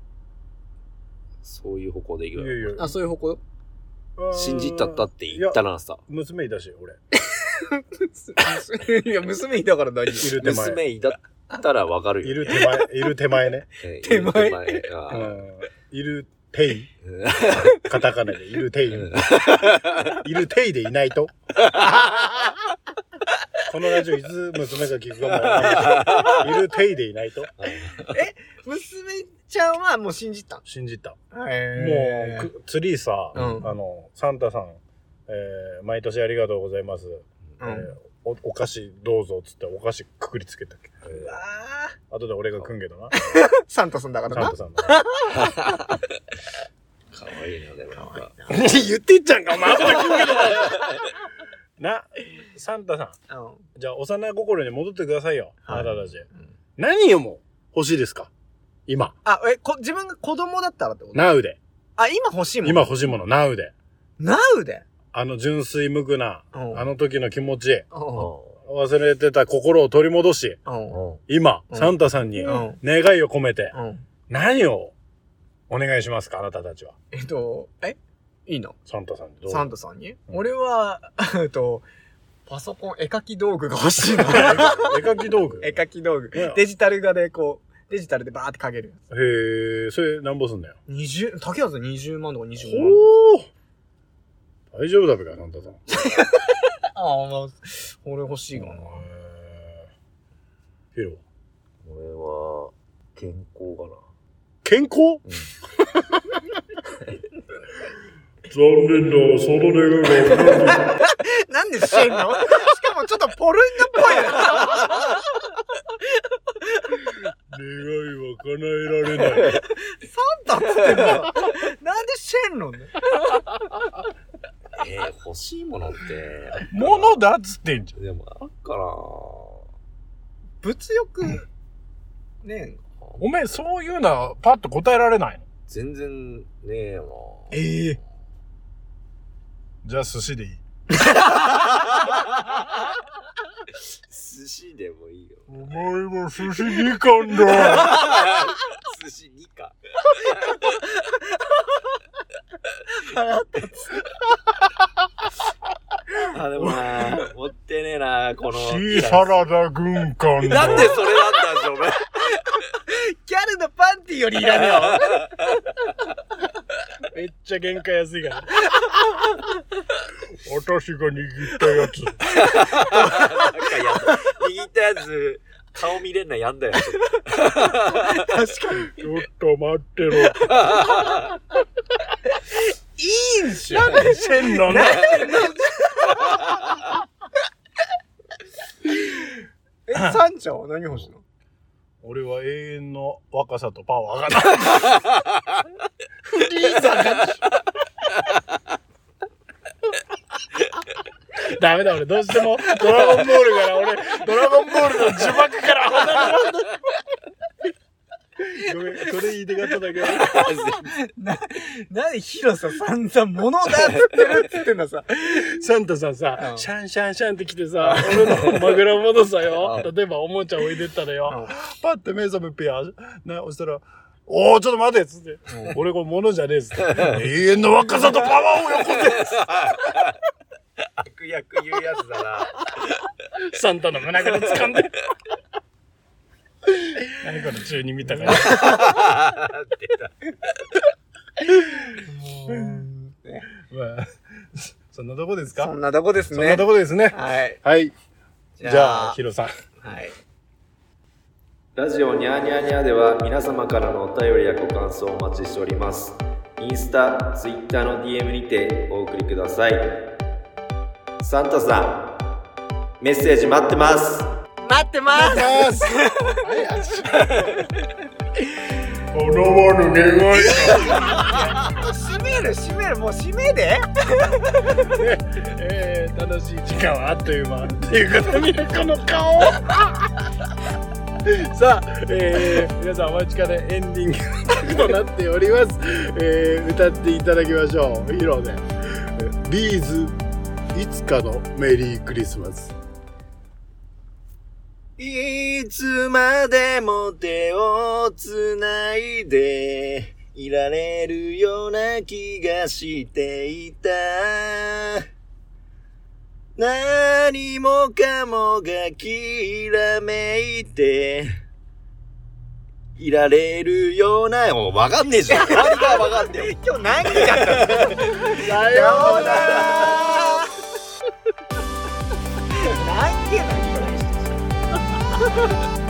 そういう方向でいくよ。いやいや。あ、そういう方向？よ。信じたったって言ったらさ、娘いたし、俺。[laughs] いや、娘いたから何いる手前。娘いだったらわかるよ。いる手前、いる手前ね。[laughs] えー手前いる手あーうん。いる手い。う [laughs] んカタカナで、いる手い。うんいる手いでいないと。このラジオいつ娘が聞くかもわかんないる手いでいないと。娘、ちゃんはもう信じた。信じた。もへう、くツリーさ、うんあの、サンタさん、えー毎年ありがとうございます。うえーおお菓子どうぞっつってお菓子くくりつけたっけ。うわ後で俺が食んけどな。ー [laughs] サンタさんだからなサンタ。さんの。かわいいな、でもなんか。[laughs] 言ってっちゃんか、お前後で食うけど。[laughs] な、サンタさん。うんじゃあ、幼心に戻ってくださいよ。はいあなたたち。ん何をも欲しいですか？今。あ、え、こ、自分が子供だったらってこと？ナウで。あ、今欲しいもん。今欲しいもの、ナウで。ナウで？あの純粋無垢な、うんあの時の気持ち、うん。忘れてた心を取り戻し、うん。今、うんサンタさんにうん願いを込めて、うん。何をお願いしますかあなたたちは？えっと、え？いいの？サンタさんにどう？ぞサンタさんに、うん俺は、[laughs] えっと、パソコン、絵描き道具が欲しいの。絵描き道具？絵描き道具 [laughs] ね。デジタル画でこう、デジタルでバーって描けるやへえ、それなんぼすんだよ？つ。20、竹安20万とか25万。ほー大丈夫だべか、サンタさん。[laughs] ああ、まあ、俺欲しいかな。へーヒロ。俺は、健康かな。健康？残念だ、その願いが。[laughs] [laughs] なんでしてんの？しかもちょっとポルンガっぽいよ。願いは叶えられない。サンタっつってんのなんでしてんの？ね。[laughs] えー、欲しいものって、物だっつってんじでもあるかな物欲、ねえ。おめえ、そういうのはパッと答えられないの？全然ねえよな。ええじゃあ寿司でいい。寿司でもいいよ。お前は寿司2貫だ。寿司2か。[laughs] あ、でもな、持ってねえな、この。シーサラダ軍艦だ。なんでそれなんだじゃ、お前。[laughs] ギャルのパンティよりいらねえよ。[laughs] めっちゃ原価安いから。私が握ったやつ。なんかやだ。握ったやつ、顔見れんのやんだよ。確かに。ちょっと待ってろ。いいんしょ。何してんの？ね。[laughs] え、サンちゃんは何欲しいの？俺は永遠の若さとパワーがない。フリーザが。ダメだ、俺どうしてもドラゴンボールから、俺、ドラゴンボールの呪縛から離れらんない。ごめん、それ言いたかっただけ。ど。[laughs] な、なに広さ散々物だっつってるっつってんのさ。サンタさんさ、うん。シャンシャンシャンって来てさ、俺の枕元さよ、例えばおもちゃ置いてったらよ、パッて目覚めぺや、な、そしたら、おー、ちょっと待てっつって、俺これ物じゃねえっつって、永遠の若さとパワーをよこ悪役言うやつだな。せサンタの胸ぐら掴んで。[laughs] 何この中二見たから。[laughs] 出たまあ、そんなとこですか？そんなとこですそんなね。とこですね。はい。はい。じじゃあ、ヒロさん。はい。ラジオニャーニャーニャーでは皆様からのお便りやご感想をお待ちしております。インスタ、ツイッターの DM にてお送りください。サンタさん、メッセージ待ってます。待ってます。ます。叶わぬ願い。[laughs] 閉める閉めるもう閉めでね、えー、楽しい時間はあっという間。っていうことにこの顔。[laughs] さあ、えー、皆さんお待ちかねエンディングとなっております、えー、歌っていただきましょう。ヒロでビーズいつかのメリークリスマスいつまでも手をつないでいられるような気がしていた。何もかもがきらめいていられるような、もうわかんねえじゃん。終わりがわかんねえよ。今日何時だったの？さようなら何件の？Ha ha ha!